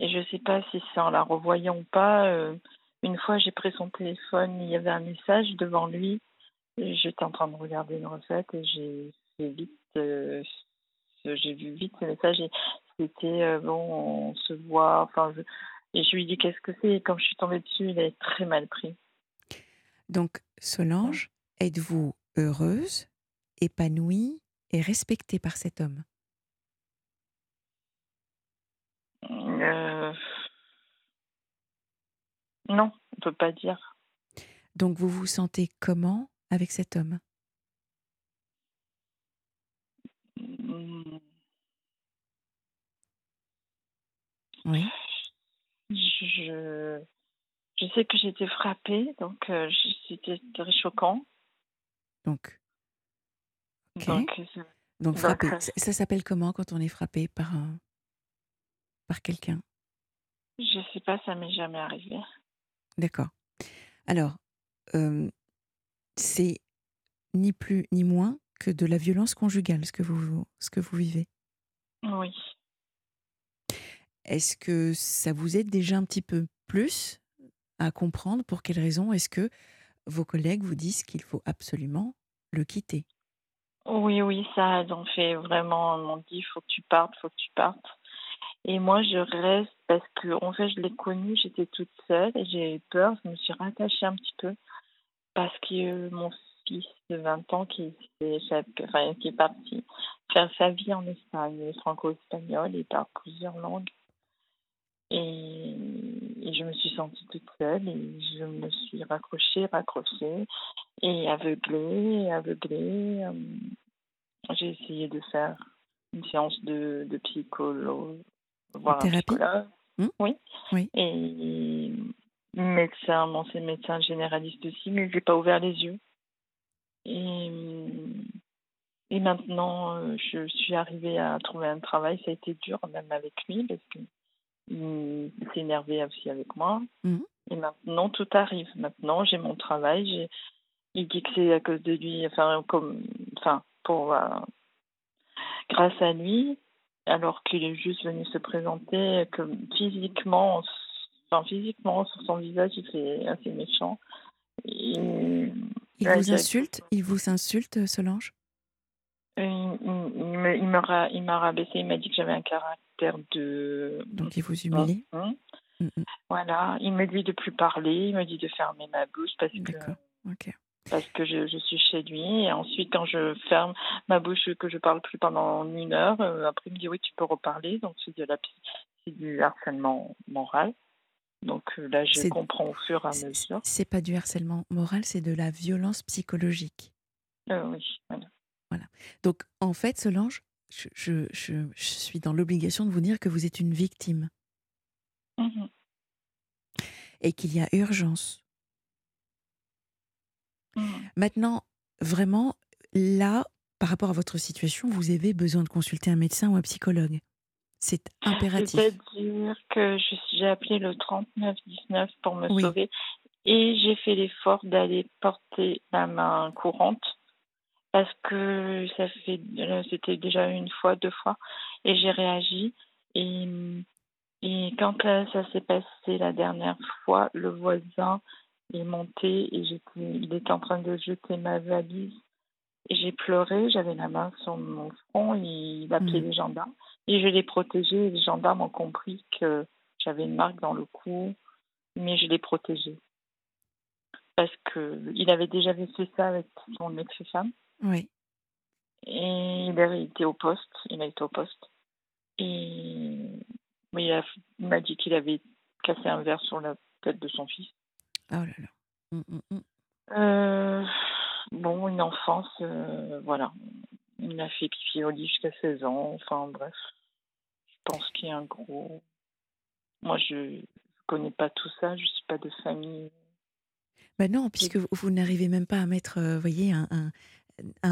je ne sais pas si c'est en la revoyant ou pas. Euh, une fois, j'ai pris son téléphone, il y avait un message devant lui. J'étais en train de regarder une recette et j'ai vite, j'ai vu vite ce message et c'était euh, bon, on se voit. Enfin, et je lui dis qu'est-ce que c'est? Et quand je suis tombée dessus, il est très mal pris. Donc, Solange, êtes-vous heureuse, épanouie et respectée par cet homme? Euh, non, on ne peut pas dire. Donc vous vous sentez comment avec cet homme mmh. Oui. Je, je sais que été frappée, donc euh, c'était très choquant. Donc, donc. Euh, ça, s'appelle comment quand on est frappé par, un, par quelqu'un? Je sais pas, ça m'est jamais arrivé. D'accord. Alors, c'est ni plus ni moins que de la violence conjugale, ce que vous, ce que vous vivez? Oui. Est-ce que ça vous aide déjà un petit peu plus à comprendre pour quelles raisons est-ce que vos collègues vous disent qu'il faut absolument le quitter? Oui, oui, ça. On fait vraiment, on dit, faut que tu partes, faut que tu partes. Et moi, je reste parce que, en fait, je l'ai connu, j'étais toute seule et j'ai eu peur. Je me suis rattachée un petit peu parce que mon fils de 20 ans qui, est parti faire sa vie en Espagne, franco-espagnol, il parle plusieurs langues. Et, et je me suis sentie toute seule et je me suis raccrochée, raccrochée et aveuglée, aveuglée. Euh, j'ai essayé de faire une séance de, de psychologue, voir thérapie. Hmm oui. oui. Et médecin, bon, c'est médecin généraliste aussi, mais je n'ai pas ouvert les yeux. Et, et maintenant, euh, je suis arrivée à trouver un travail. Ça a été dur, même avec lui, parce qu'il s'est énervé aussi avec moi. Hmm. Et maintenant, tout arrive. Maintenant, j'ai mon travail. Il dit que c'est à cause de lui, enfin, comme, enfin, pour, euh, grâce à lui, alors qu'il est juste venu se présenter, que physiquement, enfin physiquement sur son visage, il est assez méchant. il vous insulte? Il vous insulte, Solange? Il, il, il m'a rabaissé, il m'a dit que j'avais un caractère de... Donc il vous humilie hum, hum. Voilà, il me dit de plus parler, il me dit de fermer ma bouche parce que... Ok parce que je, je, suis chez lui. Et ensuite, quand je ferme ma bouche, que je parle plus pendant une heure, euh, après, il me dit oui, tu peux reparler. Donc, c'est de la, du harcèlement moral. Donc euh, là, je comprends au fur et à mesure. C'est pas du harcèlement moral, c'est de la violence psychologique. Euh, oui, voilà. voilà. Donc, en fait, Solange, je, je, je, suis dans l'obligation de vous dire que vous êtes une victime. Mmh et qu'il y a urgence Mmh. Maintenant, vraiment, là, par rapport à votre situation, vous avez besoin de consulter un médecin ou un psychologue. C'est impératif. C'est-à-dire que j'ai appelé le 3919 pour me sauver et j'ai fait l'effort d'aller porter la main courante parce que ça fait c'était déjà une fois, deux fois et j'ai réagi et, et quand ça s'est passé la dernière fois, le voisin est monté et j'étais, il était en train de jeter ma valise. Et j'ai pleuré, j'avais la main sur mon front, il appelait mm. les gendarmes. Et je l'ai protégé. Les gendarmes ont compris que j'avais une marque dans le cou, mais je l'ai protégé. Parce qu'il avait déjà fait ça avec son ex-femme. Oui. Et il était au poste, il a été au poste. Et il m'a dit qu'il avait cassé un verre sur la tête de son fils. Oh là là. Mmh, mmh, mmh. Euh, bon, une enfance, euh, voilà. Il a fait pipi au lit jusqu'à 16 ans. Enfin, bref. Je pense qu'il y a un gros. Moi, je ne connais pas tout ça. Je ne suis pas de famille. Ben non, puisque vous, n'arrivez même pas à mettre, euh, voyez, un, un,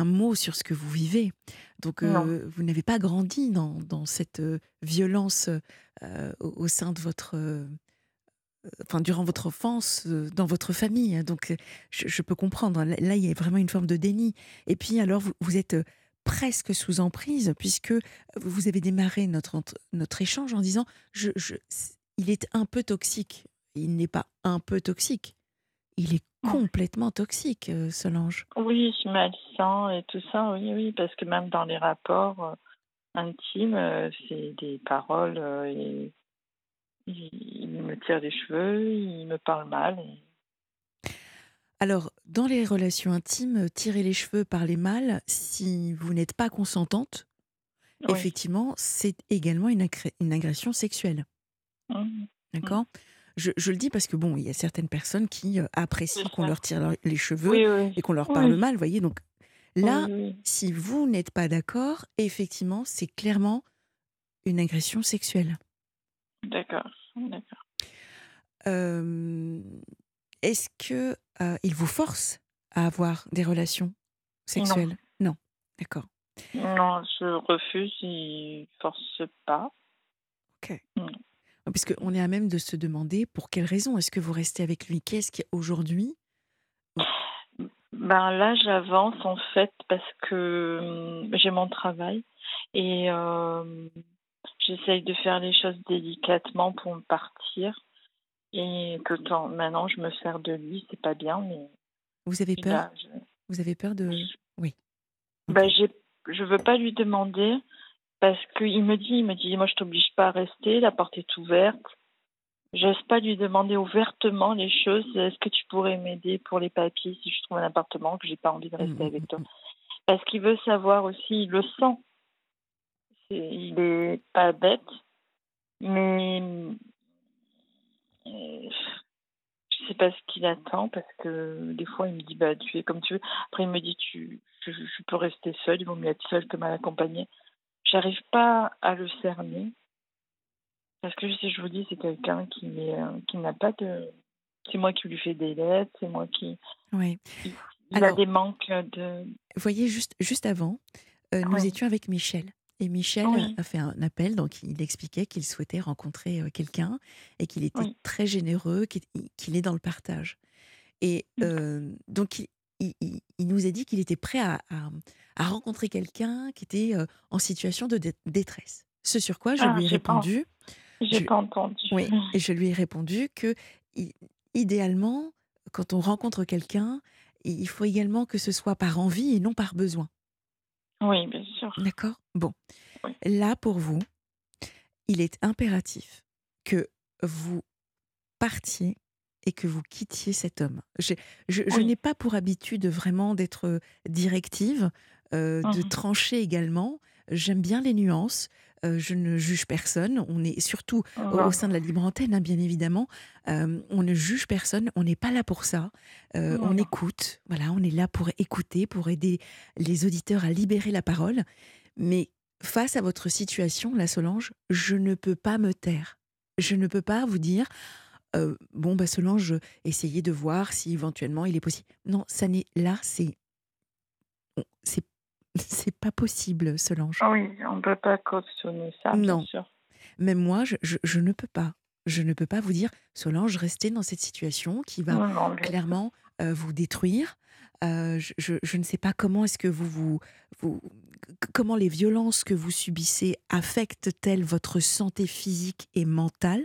mot sur ce que vous vivez. Donc, vous n'avez pas grandi dans, dans cette violence au, sein de votre enfin, durant votre enfance, euh, dans votre famille. Hein, donc, je, peux comprendre. Hein, là, il y a vraiment une forme de déni. Et puis, alors, vous, êtes euh, presque sous emprise, puisque vous avez démarré notre, notre échange en disant je, il est un peu toxique. Il n'est pas un peu toxique. Il est complètement toxique, euh, Solange. Oui, malsain et tout ça, oui, oui, parce que même dans les rapports intimes, c'est des paroles et il me tire les cheveux, il me parle mal. Alors, dans les relations intimes, tirer les cheveux, parler mal, si vous n'êtes pas consentante, effectivement, c'est également une, une, agression sexuelle. Mmh. D'accord? Je, le dis parce que, bon, il y a certaines personnes qui euh, apprécient qu'on leur tire les cheveux et qu'on leur parle mal, voyez. Donc là, si vous n'êtes pas d'accord, effectivement, c'est clairement une agression sexuelle. D'accord, d'accord. Est-ce que il vous force à avoir des relations sexuelles? Non. D'accord. Non, je refuse, il force pas. Ok. Puisqu'on est à même de se demander pour quelle raison est-ce que vous restez avec lui? Qu'est-ce qu'aujourd'hui ben là, j'avance en fait parce que j'ai mon travail et J'essaye de faire les choses délicatement pour me partir. Et que tant, maintenant, je me sers de lui, c'est pas bien, mais. Vous avez peur? Vous avez peur de. Oui. Bah, je veux pas lui demander parce qu'il me dit, il me dit, moi, je t'oblige pas à rester, la porte est ouverte. J'ose pas lui demander ouvertement les choses. Est-ce que tu pourrais m'aider pour les papiers si je trouve un appartement que j'ai pas envie de rester mmh, avec mmh, toi? mmh. Parce qu'il veut savoir aussi, il le sent il est pas bête, mais Et je sais pas ce qu'il attend parce que des fois il me dit bah tu es comme tu veux. Après il me dit tu je, je peux rester seule, il vaut mieux être seule que mal accompagnée. J'arrive pas à le cerner parce que si je vous dis c'est quelqu'un qui qui n'a pas de c'est moi qui lui fais des lettres, c'est moi qui Oui. il, il a des manques de Vous voyez, juste, juste avant, euh, nous étions avec Michel. Et Michel Oui. a fait un appel, donc il expliquait qu'il souhaitait rencontrer euh, quelqu'un et qu'il était Oui. très généreux, qu'il est dans le partage. Et euh, donc il, il- il- il nous a dit qu'il était prêt à, à- à rencontrer quelqu'un qui était euh, en situation de dé- détresse. Ce sur quoi je Ah, lui ai répondu, J'ai pas entendu. oui, et je lui ai répondu que idéalement, quand on rencontre quelqu'un, il faut également que ce soit par envie et non par besoin. Oui, bien sûr. D'accord? Bon. Oui. Là, pour vous, il est impératif que vous partiez et que vous quittiez cet homme. Je, je Oui. n'ai pas pour habitude vraiment d'être directive, euh, de Mhm. trancher également. J'aime bien les nuances. euh, je ne juge personne. On est surtout au, Non. au sein de la libre antenne, hein, bien évidemment. Euh, on ne juge personne. On n'est pas là pour ça. Euh, on écoute. Voilà, on est là pour écouter, pour aider les auditeurs à libérer la parole. Mais face à votre situation, la Solange, je ne peux pas me taire. Je ne peux pas vous dire, euh, bon, bah Solange, essayez de voir si éventuellement il est possible. Non, ça n'est là, c'est c'est c'est pas possible, Solange. Oui, on ne peut pas cautionner ça, Non. bien sûr. Même moi, je, je- je ne peux pas. Je ne peux pas vous dire, Solange, restez dans cette situation qui va Non, non, clairement euh, vous détruire. Euh, je, je- ne sais pas comment est-ce que vous, vous, vous- comment les violences que vous subissez affectent-elles votre santé physique et mentale?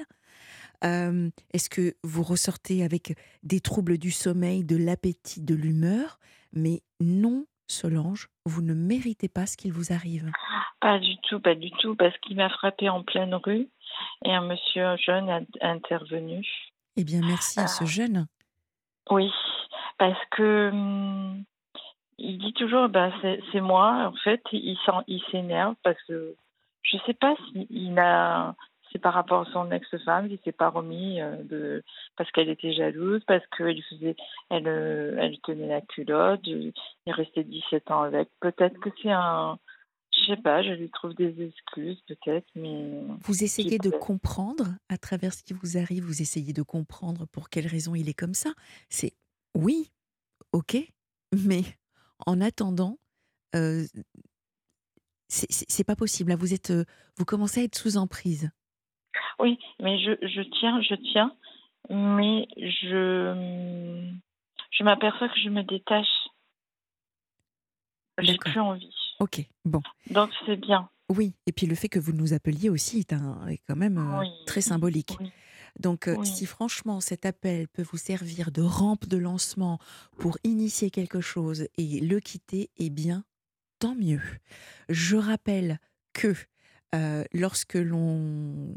Euh, est-ce que vous ressortez avec des troubles du sommeil, de l'appétit, de l'humeur? Mais non, Solange, vous ne méritez pas ce qu'il vous arrive. Pas du tout, pas du tout, parce qu'il m'a frappé en pleine rue et un monsieur jeune a intervenu. Eh bien, merci à ce Ah. jeune. Oui, parce que hum, il dit toujours, ben c'est moi. En fait, il s'énerve parce que je sais pas s'il a, c'est par rapport à son ex-femme, il s'est pas remis euh, de parce qu'elle était jalouse, parce qu'elle faisait, elle, euh, elle tenait la culotte. Il est resté 17 ans avec. Peut-être que c'est un, je sais pas, je lui trouve des excuses peut-être, mais Vous essayez de comprendre à travers ce qui vous arrive, vous essayez de comprendre pour quelles raisons il est comme ça. C'est oui, ok, mais en attendant, euh, c'est pas possible. Là, vous êtes, euh, vous commencez à être sous emprise. Oui, mais je, je tiens, je tiens, mais je, je m'aperçois que je me détache. J'ai plus envie. Ok, bon, Donc c'est bien. oui. Et puis le fait que vous nous appeliez aussi est, un, est quand même euh, Oui. très symbolique. Oui. Donc, euh, Oui. si franchement cet appel peut vous servir de rampe de lancement pour initier quelque chose et le quitter, eh bien, tant mieux. Je rappelle que euh, lorsque l'on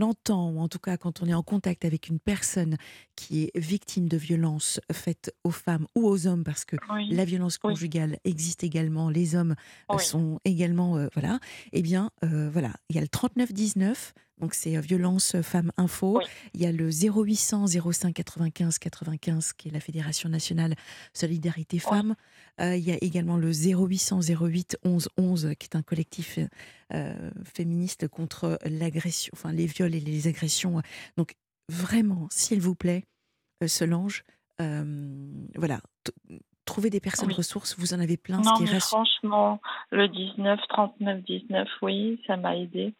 entend, ou en tout cas quand on est en contact avec une personne qui est victime de violences faites aux femmes ou aux hommes, parce que Oui. la violence Oui. conjugale existe également, les hommes Oui. sont également, euh, voilà, eh bien, euh, voilà, il y a le 3919, donc c'est euh, violence femmes info, Oui. il y a le 0800 05 95 95 qui est la Fédération nationale Solidarité Femmes, Euh, il y a également le 0800 08 11 11 qui est un collectif euh, féministe contre l'agression, enfin les viols et les agressions. Donc vraiment, s'il vous plaît, euh, Solange, euh, voilà, t- trouvez des personnes Oui. ressources, vous en avez plein, Non, ce qui mais rassure. franchement, le 19, 39, 19, oui, ça m'a aidé.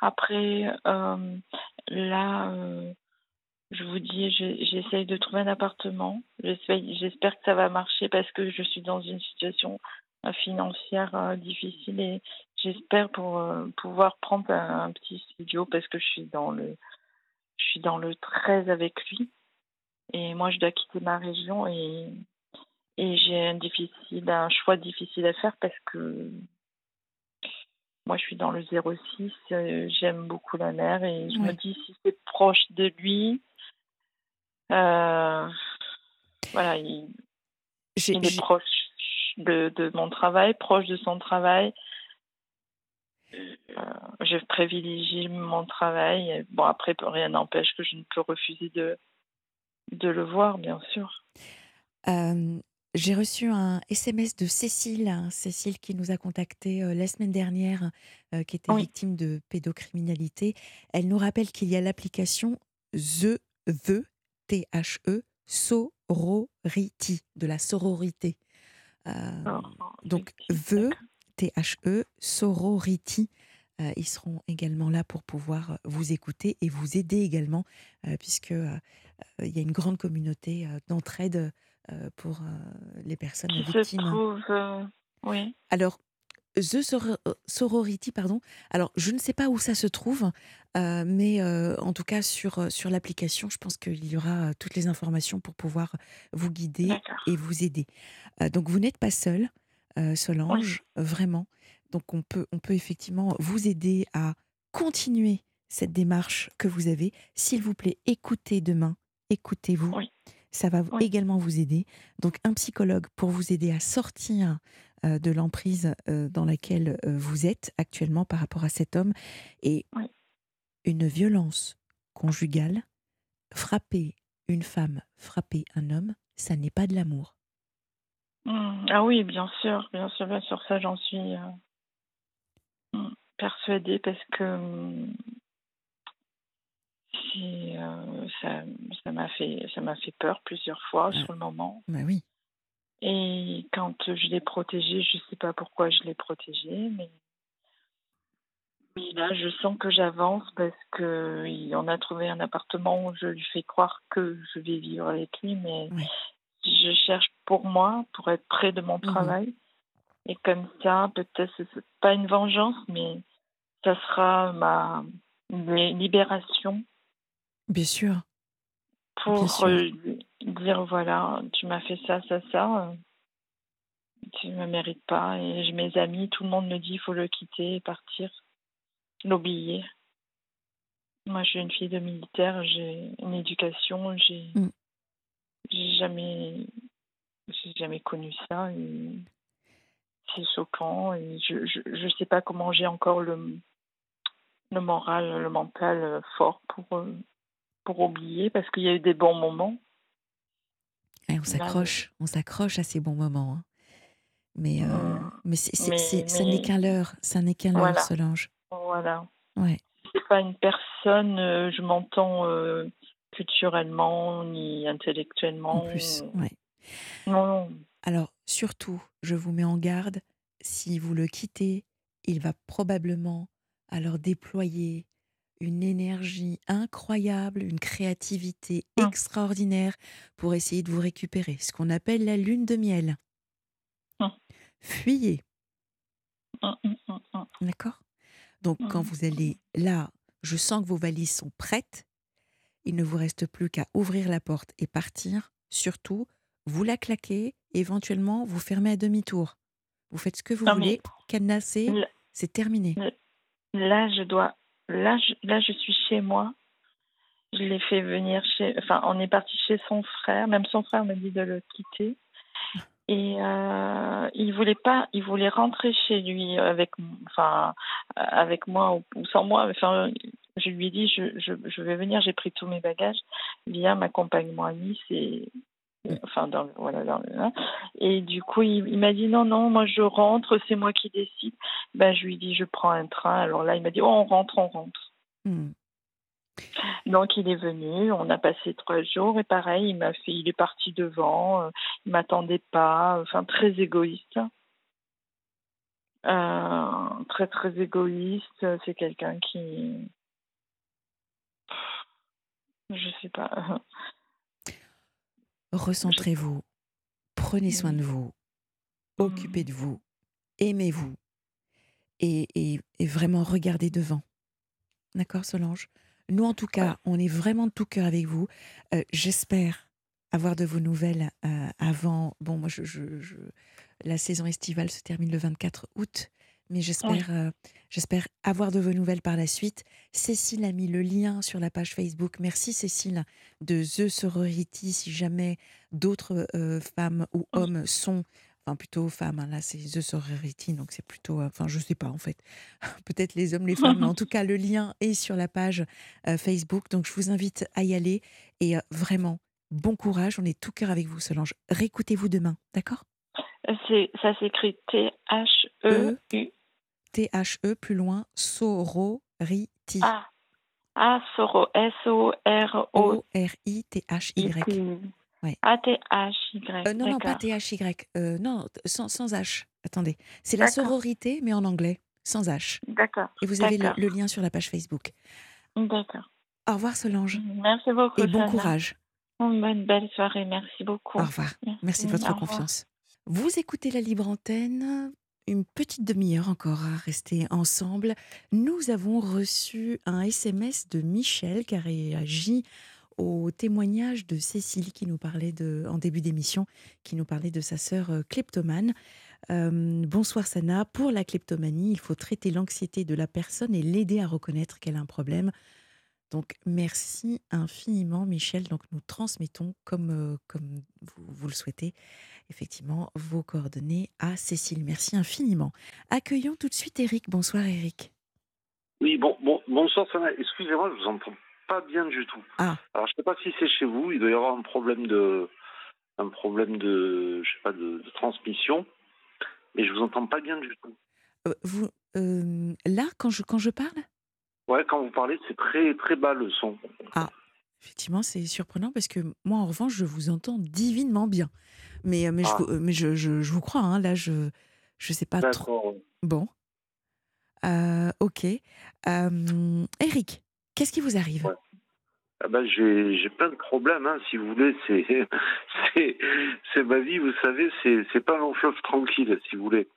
Après, euh, là, euh, je vous dis, j'essaye de trouver un appartement. J'espère que ça va marcher parce que je suis dans une situation euh, financière euh, difficile et j'espère pour pouvoir prendre un, un petit studio parce que je suis dans le, je suis dans le 13 avec lui et moi je dois quitter ma région et et j'ai un difficile, un choix difficile à faire parce que moi, je suis dans le 06, euh, j'aime beaucoup la mer et je me dis si c'est proche de lui, euh, voilà, il, il est proche de, de mon travail, proche de son travail. je privilégie mon travail. Bon, après, rien n'empêche que je ne peux refuser de, de le voir, bien sûr. J'ai reçu un SMS de Cécile, hein, Cécile qui nous a contacté la semaine dernière, qui était victime de pédocriminalité. Elle nous rappelle qu'il y a l'application The, The, T-H-E, Sorority, de la sororité. Oh, donc, The, T-H-E, Sorority. ils seront également là pour pouvoir vous écouter et vous aider également, puisque il y a une grande communauté d'entraide pour les personnes qui victimes. Se trouve, oui. Alors, The Sorority, pardon. Alors, je ne sais pas où ça se trouve, mais en tout cas, sur, sur l'application, je pense qu'il y aura toutes les informations pour pouvoir vous guider et vous aider. donc, vous n'êtes pas seul, Solange, vraiment. Donc, on peut, on peut effectivement vous aider à continuer cette démarche que vous avez. S'il vous plaît, écoutez demain, écoutez-vous. Ça va également vous aider. Donc, un psychologue pour vous aider à sortir de l'emprise dans laquelle vous êtes actuellement par rapport à cet homme. Et une violence conjugale, frapper une femme, frapper un homme, ça n'est pas de l'amour. Mmh. Ah oui, bien sûr, bien sûr, bien sûr, ça j'en suis mmh, persuadée parce que mmh, ça m'a fait ça m'a fait peur plusieurs fois sur le moment. Bah oui. Et quand je l'ai protégé, je ne sais pas pourquoi je l'ai protégé, mais là, je sens que j'avance parce qu'on a trouvé un appartement où je lui fais croire que je vais vivre avec lui, mais je cherche pour moi, pour être près de mon mmh travail. Et comme ça, peut-être, pas une vengeance, mais ça sera ma libération. Bien sûr. Pour dire voilà, tu m'as fait ça, ça, ça. Euh, tu ne me mérites pas. Et mes amis, tout le monde me dit il faut le quitter et partir, l'oublier. Moi, je suis une fille de militaire, j'ai une éducation, j'ai mm. jamais, jamais connu ça. c'est choquant et je, je, sais pas comment j'ai encore le, le moral, le mental fort pour, euh, pour oublier parce qu'il y a eu des bons moments on s'accroche, on s'accroche à ces bons moments. Hein. Mais, euh, mmh. mais, ça n'est qu'un leurre, ça n'est qu'un leurre, Solange. Voilà. Ouais. C'est pas une personne, euh, je m'entends euh, culturellement ni intellectuellement. En plus, ouais. Non. Alors, surtout, je vous mets en garde, si vous le quittez, il va probablement alors déployer une énergie incroyable, une créativité mmh. extraordinaire pour essayer de vous récupérer, ce qu'on appelle la lune de miel. Mmh. Fuyez. Mmh, D'accord? Donc quand vous allez là, je sens que vos valises sont prêtes, il ne vous reste plus qu'à ouvrir la porte et partir. Surtout, vous la claquez, éventuellement vous fermez à demi-tour. Vous faites ce que vous voulez, cadenasser, c'est terminé. Là, je dois Là je, suis chez moi. Je l'ai fait venir chez. Enfin, on est parti chez son frère. Même son frère m'a dit de le quitter. Et euh, il voulait pas, il voulait rentrer chez lui avec, enfin, avec moi ou, sans moi. Je lui ai dit, je vais venir. J'ai pris tous mes bagages. Viens, m'accompagne-moi à Nice et enfin dans voilà dans hein. et du coup il, m'a dit non non moi je rentre c'est moi qui décide. Ben je lui dis je prends un train. Alors là il m'a dit oh, on rentre on rentre. Hmm. donc il est venu on a passé trois jours et pareil il m'a fait il est parti devant euh, il m'attendait pas enfin très égoïste. Euh, très très égoïste c'est quelqu'un qui je sais pas Recentrez-vous, prenez soin de vous, mmh. occupez de vous, aimez-vous et, vraiment regardez devant. D'accord, Solange? Nous, en tout cas, on est vraiment de tout cœur avec vous. Euh, j'espère avoir de vos nouvelles euh, avant. Bon, moi, je, la saison estivale se termine le 24 août mais j'espère euh, j'espère avoir de vos nouvelles par la suite. Cécile a mis le lien sur la page Facebook. Merci Cécile de The Sorority. Si jamais d'autres euh, femmes ou hommes sont enfin plutôt femmes. hein, Là, c'est The Sorority, donc c'est plutôt, euh, enfin, je sais pas en fait. Peut-être les hommes, les femmes, mais en tout cas, le lien est sur la page Facebook. Donc, je vous invite à y aller et vraiment, bon courage. On est tout cœur avec vous, Solange. Réécoutez-vous demain, d'accord? Ça s'écrit T-H-E-U. T-H-E, plus loin, Sorority. Ah, ah, Soro. S-O-R-O. O-R-I-T-H-Y. Ouais. A-T-H-Y. Euh, non, non, pas. T-H-Y. Euh, non, sans, sans H. Attendez. C'est la sororité, mais en anglais, sans H. D'accord. Et vous avez le, lien sur la page Facebook. D'accord. Au revoir, Solange. Merci beaucoup. Et bon Sana. courage. Bonne belle soirée. Merci beaucoup. Au revoir. Merci de votre confiance. Vous écoutez la libre antenne. Une petite demi-heure encore à rester ensemble. Nous avons reçu un SMS de Michel qui a réagi au témoignage de Cécile qui nous parlait de, en début d'émission, qui nous parlait de sa sœur euh, kleptomane. Euh, bonsoir Sana. Pour la kleptomanie, il faut traiter l'anxiété de la personne et l'aider à reconnaître qu'elle a un problème. Donc merci infiniment Michel. Donc nous transmettons comme, euh, comme vous, vous le souhaitez effectivement vos coordonnées à Cécile. Merci infiniment. Accueillons tout de suite Eric. Bonsoir Eric. Oui, bon, bon, bonsoir Sana. Excusez-moi, je vous entends pas bien du tout. Ah. Alors je sais pas si c'est chez vous, il doit y avoir un problème de, un problème de, je sais pas, de, de transmission, mais je vous entends pas bien du tout. Euh, vous, euh, là, quand je, quand je parle, Ouais, quand vous parlez, c'est très très bas le son. effectivement, c'est surprenant parce que moi, en revanche, je vous entends divinement bien. Mais, euh, mais, Ah. je, vous- euh, mais je, je, je vous crois, hein, là, je je sais pas trop. Bon. Euh, ok. Euh, Eric, qu'est-ce qui vous arrive? Ouais. Ah ben, j'ai j'ai plein de problèmes, hein, si vous voulez. C'est c'est c'est ma vie, vous savez. C'est c'est pas un long fleuve tranquille, si vous voulez.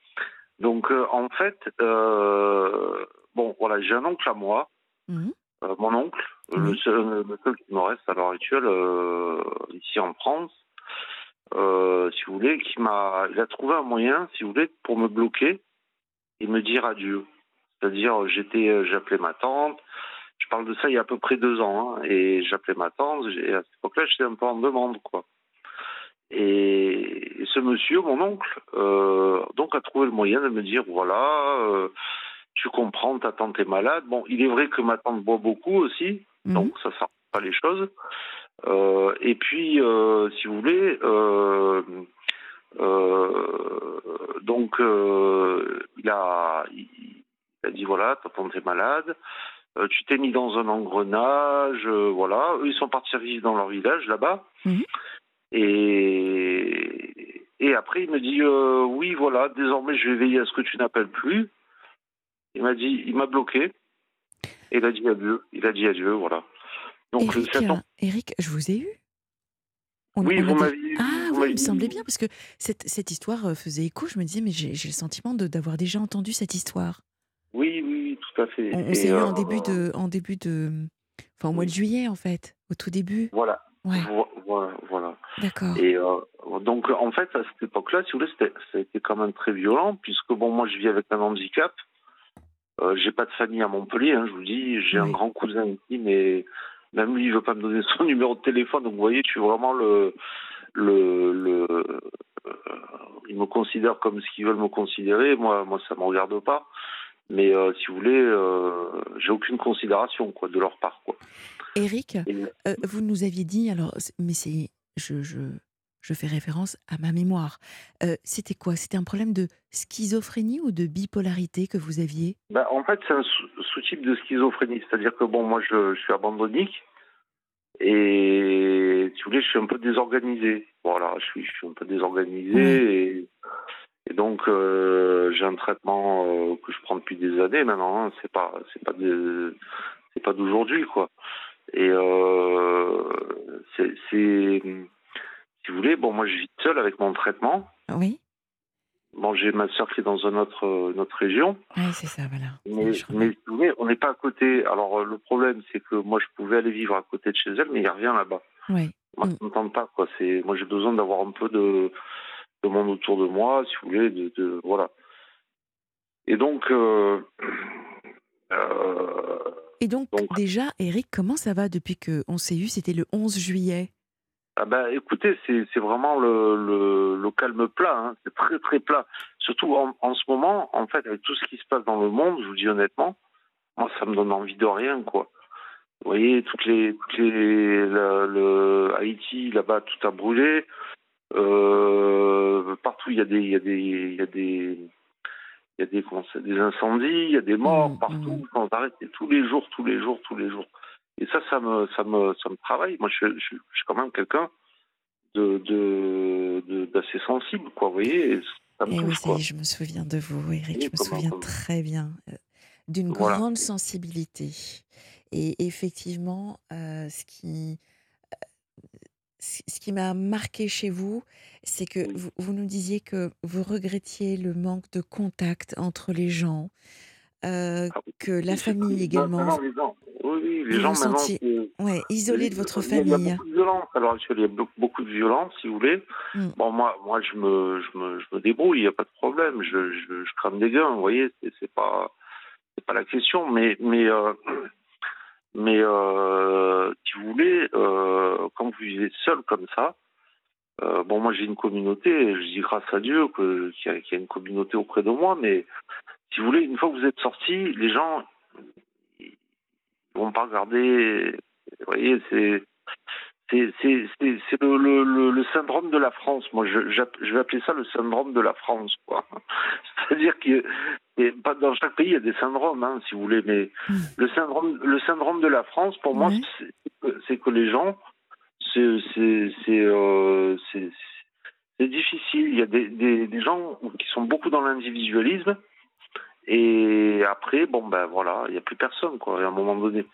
Donc euh, en fait, euh, bon voilà, j'ai un oncle à moi. Mhm. Euh, mon oncle, euh, le, seul, le seul qui me reste à l'heure actuelle euh, ici en France, euh, si vous voulez, qui m'a, il a trouvé un moyen, si vous voulez, pour me bloquer et me dire adieu. C'est-à-dire, j'étais, j'appelais ma tante. Je parle de ça il y a à peu près deux ans, hein, et j'appelais ma tante. Et à cette époque-là, j'étais un peu en demande, quoi. Et, et ce monsieur, mon oncle, donc a trouvé le moyen de me dire voilà. Tu comprends, ta tante est malade. Bon, il est vrai que ma tante boit beaucoup aussi, Mhm. donc ça ne sert pas les choses. Euh, et puis, euh, si vous voulez, euh, donc il, a, il, il a dit voilà, ta tante est malade. Tu t'es mis dans un engrenage, voilà. Eux, ils sont partis vivre dans leur village là-bas. Mhm. Et, et après, il me dit oui, voilà, désormais, je vais veiller à ce que tu n'appelles plus. Il m'a dit, il m'a bloqué. Et il a dit adieu. Il a dit adieu, voilà. Donc, Eric, euh, Eric, je vous ai eu On- oui, on vous dit- m'avez eu. Ah vous oui, il me dit- semblait bien parce que cette, cette histoire euh, faisait écho. Je me disais, mais j'ai le sentiment de- d'avoir déjà entendu cette histoire. Oui, oui, tout à fait. On, on s'est eu euh, en début de, en début de, enfin au mois de juillet en fait, au tout début. Voilà, Ouais, vo- voilà, voilà. d'accord. Et euh, donc, en fait, à cette époque-là, si vous voulez, c'était- ça a été quand même très violent, puisque bon, moi, je vis avec un handicap. Euh, j'ai pas de famille à Montpellier, hein, je vous dis. J'ai un grand cousin ici, mais même lui, il veut pas me donner son numéro de téléphone. Donc, vous voyez, je suis vraiment le, le, le euh, ils me considèrent comme ce qu'ils veulent me considérer. Moi, moi, ça me regarde pas. Mais euh, si vous voulez, euh, j'ai aucune considération quoi de leur part. Quoi. Eric, Et- vous nous aviez dit alors, mais c'est, je, je, je fais référence à ma mémoire. Euh, C'était quoi? C'était un problème de schizophrénie ou de bipolarité que vous aviez? Ben, en fait, c'est un sous- sous-type de schizophrénie. C'est-à-dire que, bon, moi, je, je suis abandonnique. Et, si vous voulez, je suis un peu désorganisé. Voilà, je suis, je suis un peu désorganisé. Et, et donc, euh, j'ai un traitement euh, que je prends depuis des années maintenant. hein. C'est pas, c'est pas, de- c'est pas d'aujourd'hui, quoi. Et c'est- si vous voulez, bon, moi, je vis seul avec mon traitement. Oui, Bon, j'ai ma sœur qui est dans une autre, une autre région. oui, c'est ça, voilà. Mais, Je mais vous voyez, on n'est pas à côté. Alors euh, le problème, c'est que moi, je pouvais aller vivre à côté de chez elle, mais il n'y a rien là-bas. Oui. Moi, Mm. ça ne me tente pas. Quoi. Moi, j'ai besoin d'avoir un peu de, de monde autour de moi, si vous voulez. De, de- voilà. Et donc, euh, euh, Et donc, Donc- déjà, Eric, comment ça va depuis qu'on s'est eu? C'était le 11 juillet. Ah ben, écoutez, c'est vraiment le, le, calme plat, hein. c'est très très plat. Surtout en, en, ce moment, en fait, avec tout ce qui se passe dans le monde, je vous dis honnêtement, moi ça me donne envie de rien, quoi. Vous voyez, toutes les, toutes les le, Haïti, là-bas, tout a brûlé. Euh, partout, il y a des, il y a des, il y a des, il y a des, des incendies, il y a des morts mmh, partout, mmh. sans tous les jours, tous les jours, tous les jours. Et ça, ça me, ça me, ça me travaille. Moi, je, je, je suis quand même quelqu'un de, de, d'assez sensible, quoi. Vous voyez, ça me touche, oui, je me souviens de vous, Eric. je me souviens très bien euh, d'une grande sensibilité. Et effectivement, euh, ce qui, euh, ce qui m'a marqué chez vous, c'est que vous, vous, nous disiez que vous regrettiez le manque de contact entre les gens, euh, ah que la famille également. Oui, les gens maintenant. Ouais, isolés de votre famille. Il y a beaucoup de violence. Alors, il y a beaucoup de violence, si vous voulez. Mmh. Bon, moi, moi je, me, je, me, je me débrouille, il n'y a pas de problème. Je, je, je crame des gains, vous voyez, c'est pas, pas la question. Mais, mais, euh, mais euh, si vous voulez, euh, quand vous vivez seul comme ça, bon, moi j'ai une communauté, je dis grâce à Dieu qu'il y, y, a une communauté auprès de moi, mais si vous voulez, une fois que vous êtes sorti, les gens vont pas regarder. Vous voyez, c'est c'est le, le, le, syndrome de la France. Moi, je, je, vais appeler ça le syndrome de la France, quoi. C'est-à-dire que dans chaque pays, il y a des syndromes, hein, si vous voulez, mais hmm. le syndrome, le syndrome de la France, pour moi, c'est que les gens, c'est euh, difficile. Il y a des, des, des gens qui sont beaucoup dans l'individualisme et après, bon ben voilà, il n'y a plus personne quoi. à un moment donné.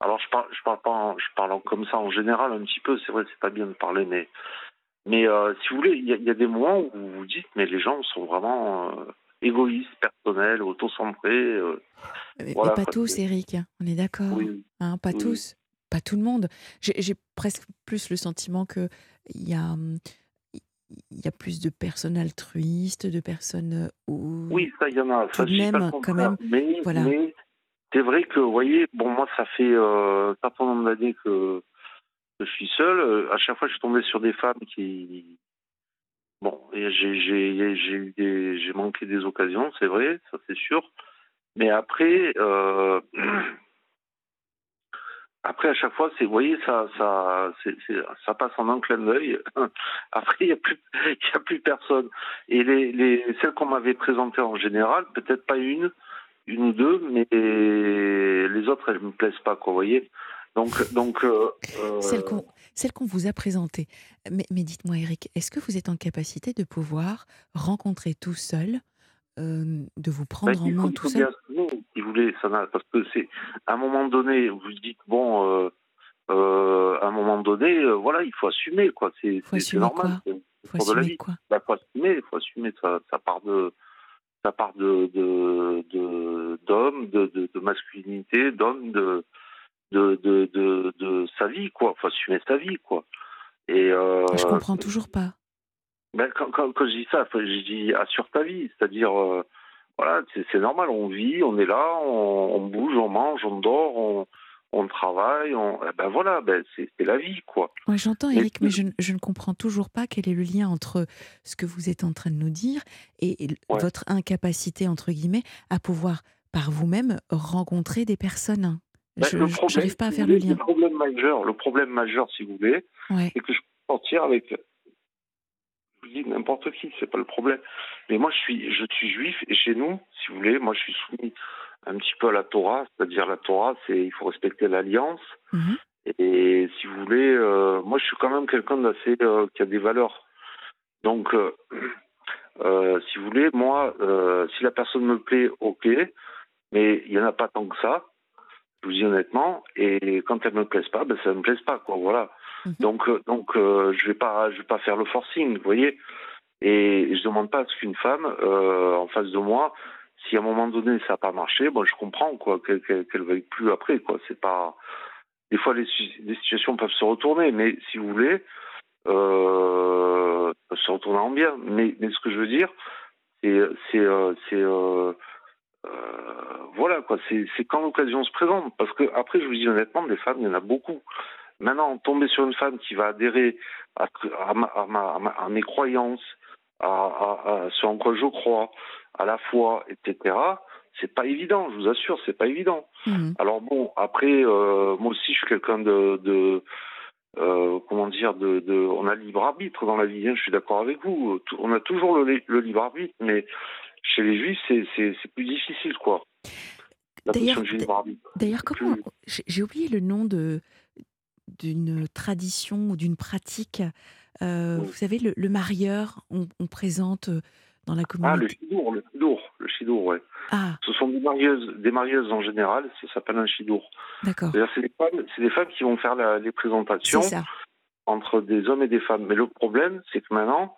Alors je parle, je parle pas, je parle comme ça en général un petit peu. C'est vrai, c'est pas bien de parler, mais mais euh, si vous voulez, il y, a des moments où vous vous dites, mais les gens sont vraiment euh, égoïstes, personnels, autocentrés. Euh, mais, pas tous, Eric. On est d'accord. Hein, pas tous, pas tout le monde. J'ai presque plus le sentiment que il y a hum, il y a plus de personnes altruistes, de personnes euh, où... Oui, ça, il y en a. Ça, même, quand même. Mais, voilà. mais c'est vrai que, vous voyez, bon, moi, ça fait euh, un certain nombre d'années que, je suis seul. Euh, à chaque fois, je suis tombé sur des femmes qui. Bon, j'ai manqué des occasions, c'est vrai, ça c'est sûr. Mais après, euh, Après, à chaque fois, vous voyez, ça, ça, ça passe en un clin d'œil. Après, il n'y a plus, a plus personne. Et les, les, celles qu'on m'avait présentées en général, peut-être pas une, une ou deux, mais les autres, elles me plaisent pas, quoi, vous voyez. Donc, donc. Euh, euh celles qu'on, celle qu'on vous a présentées. Mais, mais dites-moi, Eric, est-ce que vous êtes en capacité de pouvoir rencontrer tout seul de vous prendre ben, en main tout ça? Si vous voulez, ça parce que c'est à un moment donné, vous dites bon, euh, euh, à un moment donné, euh, voilà, il faut assumer quoi. C'est normal. Il faut assumer quoi? Bah, faut assumer, il faut assumer ça, ça part de ça part de d'homme, de, de, de, masculinité, d'homme, de de, de, de, de, sa vie, quoi. Il faut assumer sa vie, quoi. Et euh, je comprends toujours pas. Ben, quand, quand, quand, je dis ça, je dis assure ta vie, c'est-à-dire, euh, voilà, c'est normal, on vit, on est là, on, on, bouge, on mange, on dort, on, on travaille, on, eh ben voilà, ben c'est la vie, quoi. Oui, j'entends, Eric, mais je, je, ne comprends toujours pas quel est le lien entre ce que vous êtes en train de nous dire et, votre incapacité, entre guillemets, à pouvoir par vous-même rencontrer des personnes. Ben, je n'arrive pas à faire le lien. Le problème majeur, le problème majeur, si vous voulez, c'est que je peux sortir avec dis n'importe qui, c'est pas le problème. Mais moi, je suis, je suis juif et chez nous, si vous voulez, moi, je suis soumis un petit peu à la Torah, c'est-à-dire la Torah, c'est il faut respecter l'alliance. Mhm. Et si vous voulez, euh, moi, je suis quand même quelqu'un d'assez euh, qui a des valeurs. Donc, euh si vous voulez, moi, si la personne me plaît, ok, mais il y en a pas tant que ça. Je vous dis honnêtement, et quand elle me plaise pas, ben ça me plaise pas, quoi. Voilà. Mhm. Donc, euh, donc, euh, je vais pas, vais pas faire le forcing, vous voyez. Et je demande pas à ce qu'une femme euh, en face de moi, si à un moment donné ça n'a pas marché, bon, je comprends quoi, qu'elle qu veuille plus après, quoi. Pas. Des fois, les, situations peuvent se retourner, mais si vous voulez, euh, se retourner en bien. Mais, mais ce que je veux dire, c'est, voilà quoi. C'est quand l'occasion se présente, parce que après, je vous dis honnêtement, des femmes, il y en a beaucoup. Maintenant, tomber sur une femme qui va adhérer à, à, mes croyances, à, ce en quoi je crois, à la foi, etc. C'est pas évident, je vous assure, c'est pas évident. Mhm. Alors bon, après, euh, moi aussi, je suis quelqu'un de, de euh, comment dire, de, de, on a libre arbitre dans la vie. Hein, je suis d'accord avec vous. On a toujours le, le libre arbitre, mais chez les juifs, c'est plus difficile, quoi. D'ailleurs, comment j'ai oublié le nom de d'une tradition ou d'une pratique. Euh, vous savez, le, le marieur, on, on, présente dans la communauté. Ah, le chidour, le chidour, le chidour, ouais. Ah. Ce sont des marieuses, des marieuses en général, ça s'appelle un chidour. D'accord. C'est des des femmes qui vont faire la, les présentations entre des hommes et des femmes. Mais le problème, c'est que maintenant,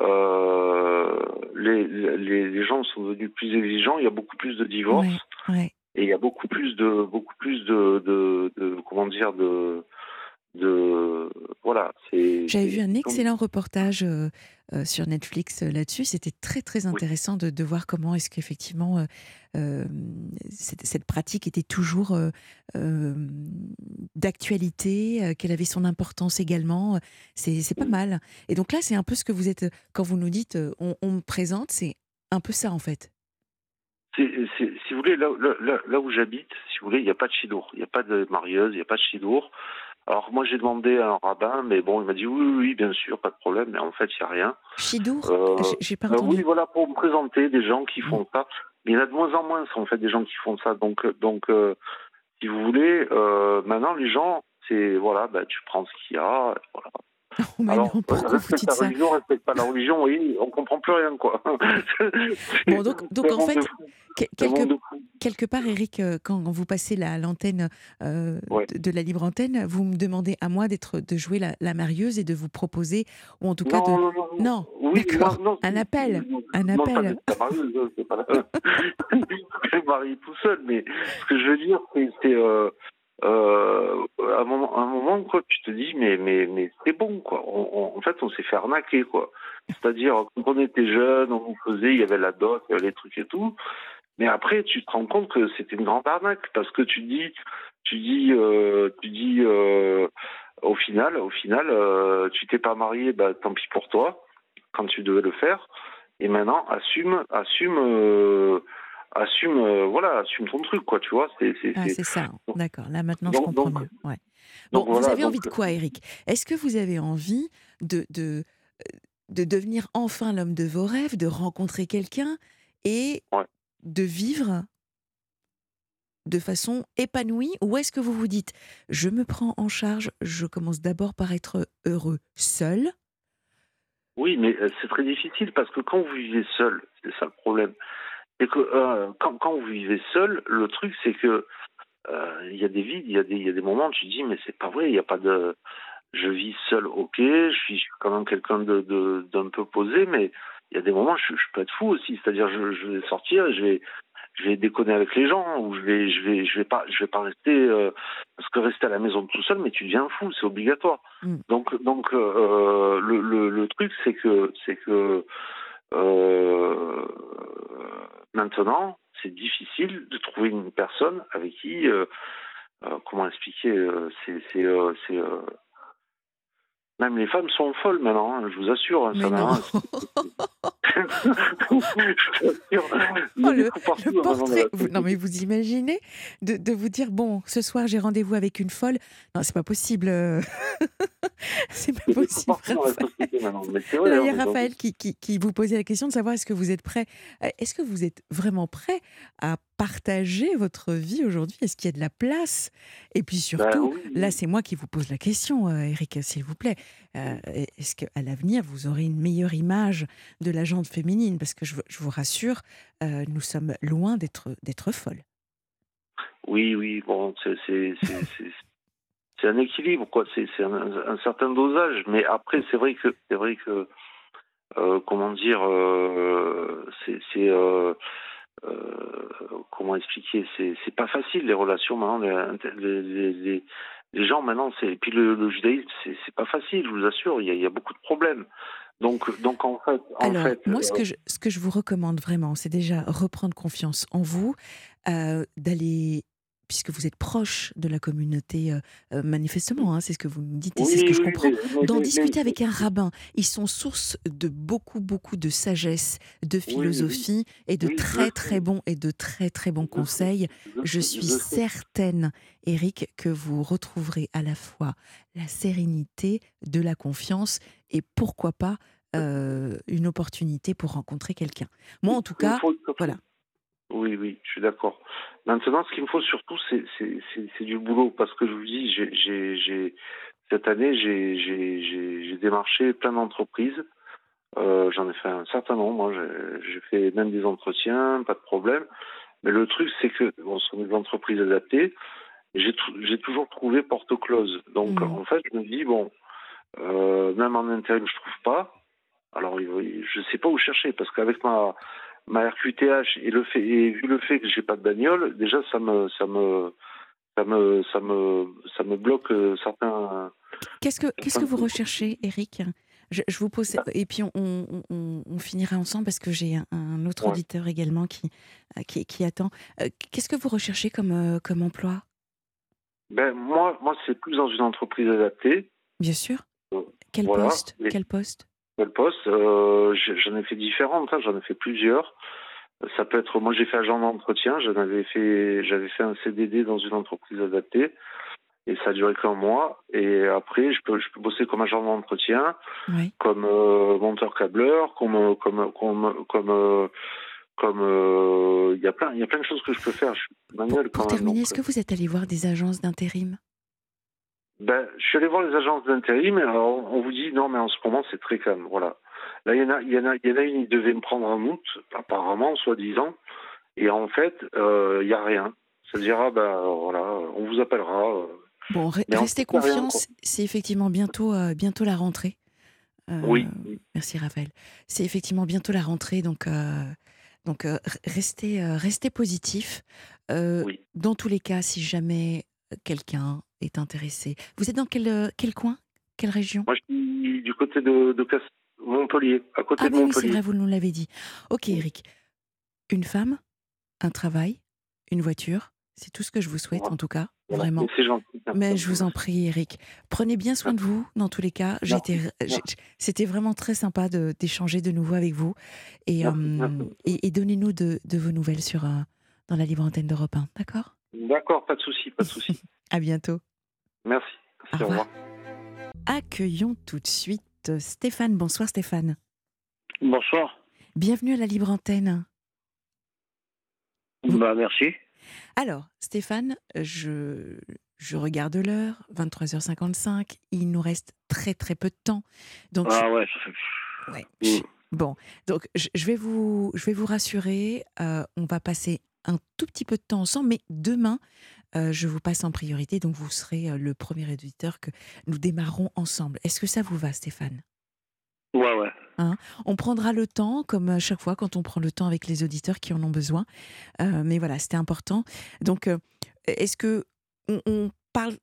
euh, les, les, les, gens sont devenus plus exigeants. Il y a beaucoup plus de divorces. Et il y a beaucoup plus de, beaucoup plus de, de, de comment dire, de, de voilà. J'avais vu un excellent reportage euh, euh, sur Netflix euh, là-dessus. C'était très très intéressant de, de, voir comment est-ce qu'effectivement cette, cette, pratique était toujours d'actualité, qu'elle avait son importance également. C'est pas mal. Et donc là, c'est un peu ce que vous êtes quand vous nous dites on, on me présente, c'est un peu ça en fait. si vous voulez, là, là, là où j'habite, si vous voulez, il n'y a pas de chidour, il n'y a pas de marieuse, il n'y a pas de chidour. Alors moi j'ai demandé à un rabbin, mais bon il m'a dit oui, oui, bien sûr, pas de problème, mais en fait il n'y a rien. Chidour euh, J'ai pas euh, entendu. oui, voilà, pour me présenter des gens qui font ça. Mais il y en a de moins en moins en fait des gens qui font ça. Donc, donc euh, si vous voulez, maintenant les gens, c'est voilà, bah, tu prends ce qu'il y a, voilà. Oh, Alors, non, pourquoi vous dites ça religion, respecte pas la religion, oui, on comprend plus rien, quoi. bon, donc, donc en fait, quelque, quelque, part, Eric, euh, quand vous passez l'antenne euh, de, la libre antenne, vous me demandez à moi d'être, de jouer la, la, marieuse et de vous proposer, ou en tout cas de. Non, non, non. non d'accord. Un appel. Un appel. Non, marieuse, c'est pas la... je marie tout seul, mais ce que je veux dire, c'est. Euh, euh, à, un moment, un moment, quoi, tu te dis, mais, mais, mais c'est bon, quoi. en fait, on s'est fait arnaquer, quoi. C'est-à-dire, quand on était jeune, on nous faisait, il y avait la dot, les trucs et tout. Mais après, tu te rends compte que c'était une grande arnaque parce que tu dis, tu dis, euh, tu dis, euh, au final, au final, euh, tu t'es pas marié, bah tant pis pour toi, quand tu devais le faire. Et maintenant, assume, assume, assume, euh, voilà, assume ton truc, quoi, tu vois. C'est ah, ça, d'accord. Là, maintenant, je comprends mieux. Ouais. Bon, vous avez envie de quoi, Eric? Est-ce que vous avez envie de, de, de devenir enfin l'homme de vos rêves, de rencontrer quelqu'un et de vivre de façon épanouie Ou est-ce que vous vous dites, je me prends en charge, je commence d'abord par être heureux seul? Oui, mais euh, c'est très difficile parce que quand vous vivez seul, c'est ça le problème. C'est que euh, quand, quand, vous vivez seul, le truc c'est que euh, il y a des vides, il y, y a des moments où tu dis mais c'est pas vrai, il n'y a pas de je vis seul, ok, je suis quand même quelqu'un de, d'un peu posé, mais il y a des moments je, je peux être fou aussi, c'est-à-dire je, je vais sortir, je vais je vais déconner avec les gens ou je vais je vais je vais pas je vais pas rester euh, parce que rester à la maison tout seul mais tu deviens fou c'est obligatoire mm. donc donc euh, le, le, le truc c'est que c'est que euh, maintenant c'est difficile de trouver une personne avec qui euh, euh, comment expliquer c'est c'est même les femmes sont folles maintenant, hein, je vous assure. Non. oh, le, portrait. non, mais vous imaginez de, de, vous dire bon, ce soir j'ai rendez-vous avec une folle. Non, c'est pas possible. c'est pas possible. il y a Raphaël qui, qui, qui, vous posait la question de savoir est-ce que vous êtes prêt euh, Est-ce que vous êtes vraiment prêt à partager votre vie aujourd'hui? Est-ce qu'il y a de la place? Et puis bah surtout, là, c'est moi qui vous pose la question, euh, Eric, s'il vous plaît. Euh, est-ce qu'à l'avenir, vous aurez une meilleure image de la gente féminine? Parce que je, vous rassure, euh, nous sommes loin d'être folles. Oui, oui, bon, c'est un équilibre, quoi. C'est un, certain dosage, mais après, c'est vrai que c'est vrai que comment dire, c'est euh, comment expliquer? C'est pas facile les relations maintenant. Les, les, les, gens maintenant, c'est puis le, le judaïsme, c'est pas facile. Je vous assure, il y a, il y a beaucoup de problèmes. Donc, donc en fait, en Alors, fait, moi, ce, que je, ce que je vous recommande vraiment, c'est déjà reprendre confiance en vous, euh, d'aller puisque vous êtes proche de la communauté, euh, euh, manifestement, hein, c'est ce que vous nous dites et c'est ce que je comprends, d'en discuter avec un rabbin. Ils sont source de beaucoup, beaucoup de sagesse, de philosophie et de très, très bons et de très, très bons conseils. Je suis certaine, Eric, que vous retrouverez à la fois la sérénité, de la confiance et pourquoi pas euh, une opportunité pour rencontrer quelqu'un. Moi, en tout cas, voilà. Oui, oui, je suis d'accord. Maintenant, ce qu'il me faut surtout, c'est du boulot. Parce que je vous dis, j'ai cette année, j'ai démarché plein d'entreprises. Euh, j'en ai fait un certain nombre. J'ai fait même des entretiens, pas de problème. Mais le truc, c'est que bon, ce sont des entreprises adaptées. J'ai toujours trouvé porte close. Donc, mmh. en fait, je me dis, bon, euh, même en intérim, je trouve pas. Alors, je ne sais pas où chercher. Parce qu'avec ma ma RQTH et le fait et vu le fait que j'ai pas de bagnole, déjà ça me ça me ça me ça me ça me bloque euh, certains. Qu'est-ce que qu'est-ce que vous recherchez, Eric? Je, vous pose et puis on, on, on, finira ensemble parce que j'ai un, autre auditeur également qui, euh, qui, qui attend. Euh, qu'est-ce que vous recherchez comme comme emploi? Ben moi moi c'est plus dans une entreprise adaptée. Bien sûr. Quel poste? Quel poste? Quel poste euh, J'en ai fait différentes, hein, j'en ai fait plusieurs. Ça peut être, moi j'ai fait agent d'entretien, j'en avais fait, j'avais fait un CDD dans une entreprise adaptée et ça a duré qu'un mois. Et après, je peux, je peux bosser comme agent d'entretien, comme euh, monteur câbleur, comme, comme, comme, comme, euh, comme, il y a plein, il y a plein de choses que je peux faire. Je pour, pour terminer, est-ce que vous êtes allé voir des agences d'intérim? Ben, je suis allé voir les agences d'intérim, alors on vous dit non, mais en ce moment c'est très calme. Voilà. Là, il y en a, il y en a, il y en a une, il devait me prendre en août, apparemment, soi-disant, et en fait, euh, il n'y a rien. Ça à dire, ah ben voilà, on vous appellera. Euh. Bon, restez confiance, c'est effectivement bientôt, euh, bientôt la rentrée. oui. Merci Raphaël. C'est effectivement bientôt la rentrée, donc, donc restez, restez positif. Oui. Dans tous les cas, si jamais quelqu'un est intéressé. Vous êtes dans quel, euh, quel coin? Quelle région? Moi, je suis du côté de, de Montpellier, à côté ah, de Montpellier. Oui, c'est vrai, vous nous l'avez dit. Ok, Eric. Une femme, un travail, une voiture, c'est tout ce que je vous souhaite en tout cas, vraiment. C'est gentil. Mais je vous en prie, Eric. Prenez bien soin de vous dans tous les cas. C'était vraiment très sympa d'échanger de, nouveau avec vous. Et, euh, et, donnez-nous de, de, vos nouvelles sur, euh, dans la libre antenne d'Europe 1, d'accord? D'accord, pas de souci, pas de souci. à bientôt. Merci. au, revoir. Accueillons tout de suite Stéphane. Bonsoir Stéphane. Bonsoir. Bienvenue à la libre antenne. Bah, merci. Alors, Stéphane, je, je regarde l'heure, 23h55. Il nous reste très très peu de temps. Donc ah ouais, ça fait... ouais. Mm. Bon, donc je, vais vous, je vais vous rassurer. Euh, on va passer un tout petit peu de temps ensemble, mais demain, euh, je vous passe en priorité, donc vous serez euh, le premier éditeur que nous démarrerons ensemble. Est-ce que ça vous va, Stéphane? Ouais, ouais. Hein? On prendra le temps, comme à chaque fois quand on prend le temps avec les auditeurs qui en ont besoin. Euh, mais voilà, c'était important. Donc, est-ce que on, parle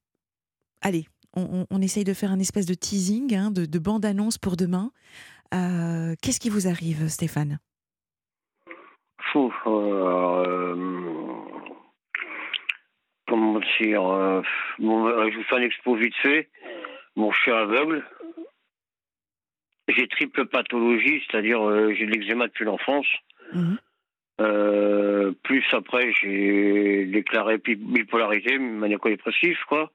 Allez, on, essaye de faire un espèce de teasing, hein, de, de bande-annonce pour demain. Qu'est-ce qui vous arrive, Stéphane? Fou, comment dire, euh, je vous fais un expo vite fait. Je suis aveugle. J'ai triple pathologie, c'est-à-dire euh, j'ai de l'eczéma depuis l'enfance. Mhm. Euh, plus après, j'ai déclaré bipolarité, maniaco-dépressif, quoi.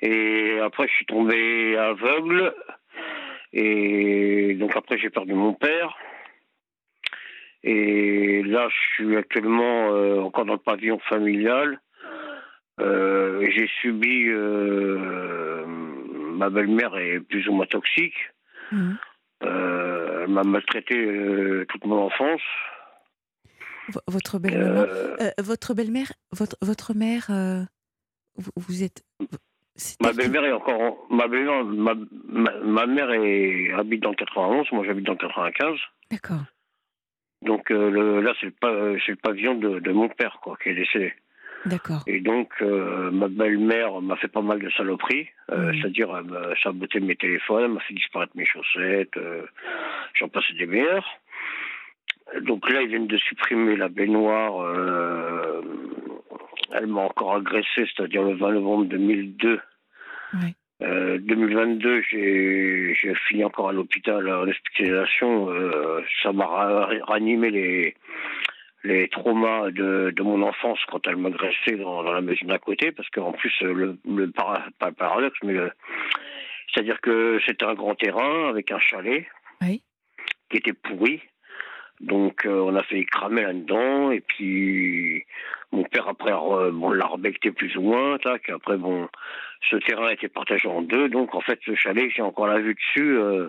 Et après, je suis tombé aveugle. Et donc après, j'ai perdu mon père. Et là, je suis actuellement encore dans le pavillon familial. Euh, j'ai subi. Euh, ma belle-mère est plus ou moins toxique. Mhm. Euh, elle m'a maltraité toute mon enfance. votre belle-mère, votre belle-mère, votre, votre mère, vous, êtes. Ma belle-mère est encore. Ma belle-mère, ma, ma, mère est, habite dans le 91, moi j'habite dans le 95. D'accord. Donc le, là, c'est le, le, pavillon de, de, mon père, quoi, qui est décédé. D'accord. Et donc, euh, ma belle-mère m'a fait pas mal de saloperies, euh, mmh. c'est-à-dire elle m'a saboté mes téléphones, elle m'a fait disparaître mes chaussettes, euh, j'en passais des meilleurs. Donc là, ils viennent de supprimer la baignoire elle m'a encore agressé, c'est-à-dire le 20 novembre 2002. 2022, j'ai fini encore à l'hôpital en hospitalisation. ça m'a ranimé les, les traumas de, de, mon enfance quand elle m'agressait dans, dans la maison d'à côté, parce qu'en plus, le, le pas le paradoxe, mais c'est-à-dire que c'était un grand terrain avec un chalet qui était pourri. Donc euh, on a fait cramer là-dedans et puis mon père après bon l'a rebecté plus ou moins tac après bon ce terrain a été partagé en deux donc en fait ce chalet j'ai encore la vue dessus euh,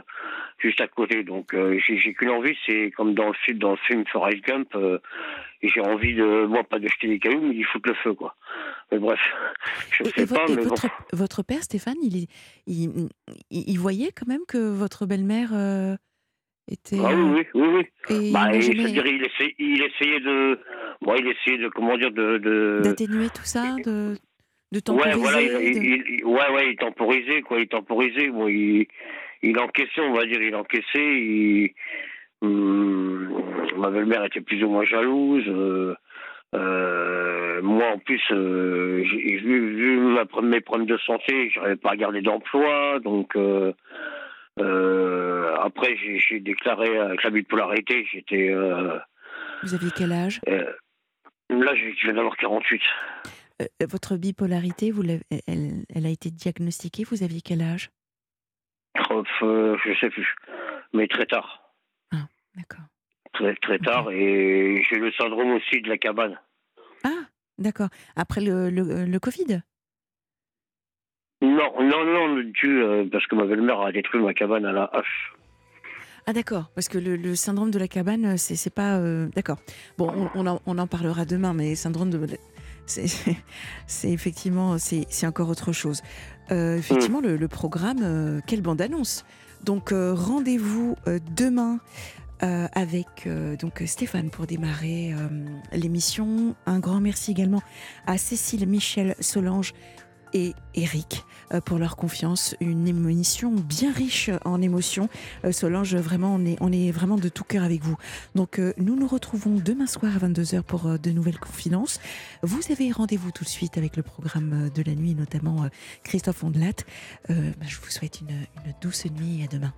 juste à côté. Donc euh, j'ai qu'une envie c'est comme dans le film dans le film Forrest Gump j'ai envie de moi pas de jeter des cailloux mais d'y foutre le feu quoi. Mais bref je sais pas mais votre, votre père Stéphane il, il, il, voyait quand même que votre belle-mère ah oui, oui, oui. oui. Bah, il, il, essayait, il, essayait, de. Bon, il essayait de. Comment dire De. D'atténuer tout ça de, de temporiser Ouais, voilà. Il, ouais, ouais, il temporisait, quoi. Il temporisait. Bon, il, il encaissait, on va dire. Il encaissait. Il, hum, ma belle-mère était plus ou moins jalouse. Euh, euh, moi, en plus, euh, vu, vu mes problèmes de santé, j'arrivais pas à garder d'emploi, donc euh, euh, après, j'ai déclaré avec la bipolarité, j'étais. Euh, vous aviez quel âge? euh, Là, je viens d'avoir 48. votre bipolarité, vous elle, elle, a été diagnostiquée, vous aviez quel âge? Je sais plus, mais très tard. Ah, d'accord. Très, très tard, et j'ai le syndrome aussi de la cabane. Ah, d'accord. Après le, le, le Covid? Non, non, non, Dieu, euh, parce que ma belle-mère a détruit ma cabane à la hache. Ah d'accord, parce que le, syndrome de la cabane, c'est pas... Euh, d'accord. Bon, on, en, parlera demain, mais syndrome de... C'est effectivement, c'est encore autre chose. Euh, effectivement, le, le, programme, quelle bande-annonce Donc rendez-vous demain avec donc Stéphane pour démarrer l'émission. Un grand merci également à Cécile, Michel, Solange et Eric euh, pour leur confiance. Une émission bien riche en émotions. Euh, Solange, vraiment, on est, on est vraiment de tout cœur avec vous. Donc, euh, nous nous retrouvons demain soir à 22h pour de nouvelles confidences. Vous avez rendez-vous tout de suite avec le programme de la nuit, notamment Christophe Ondelat. je vous souhaite une, une douce nuit et à demain.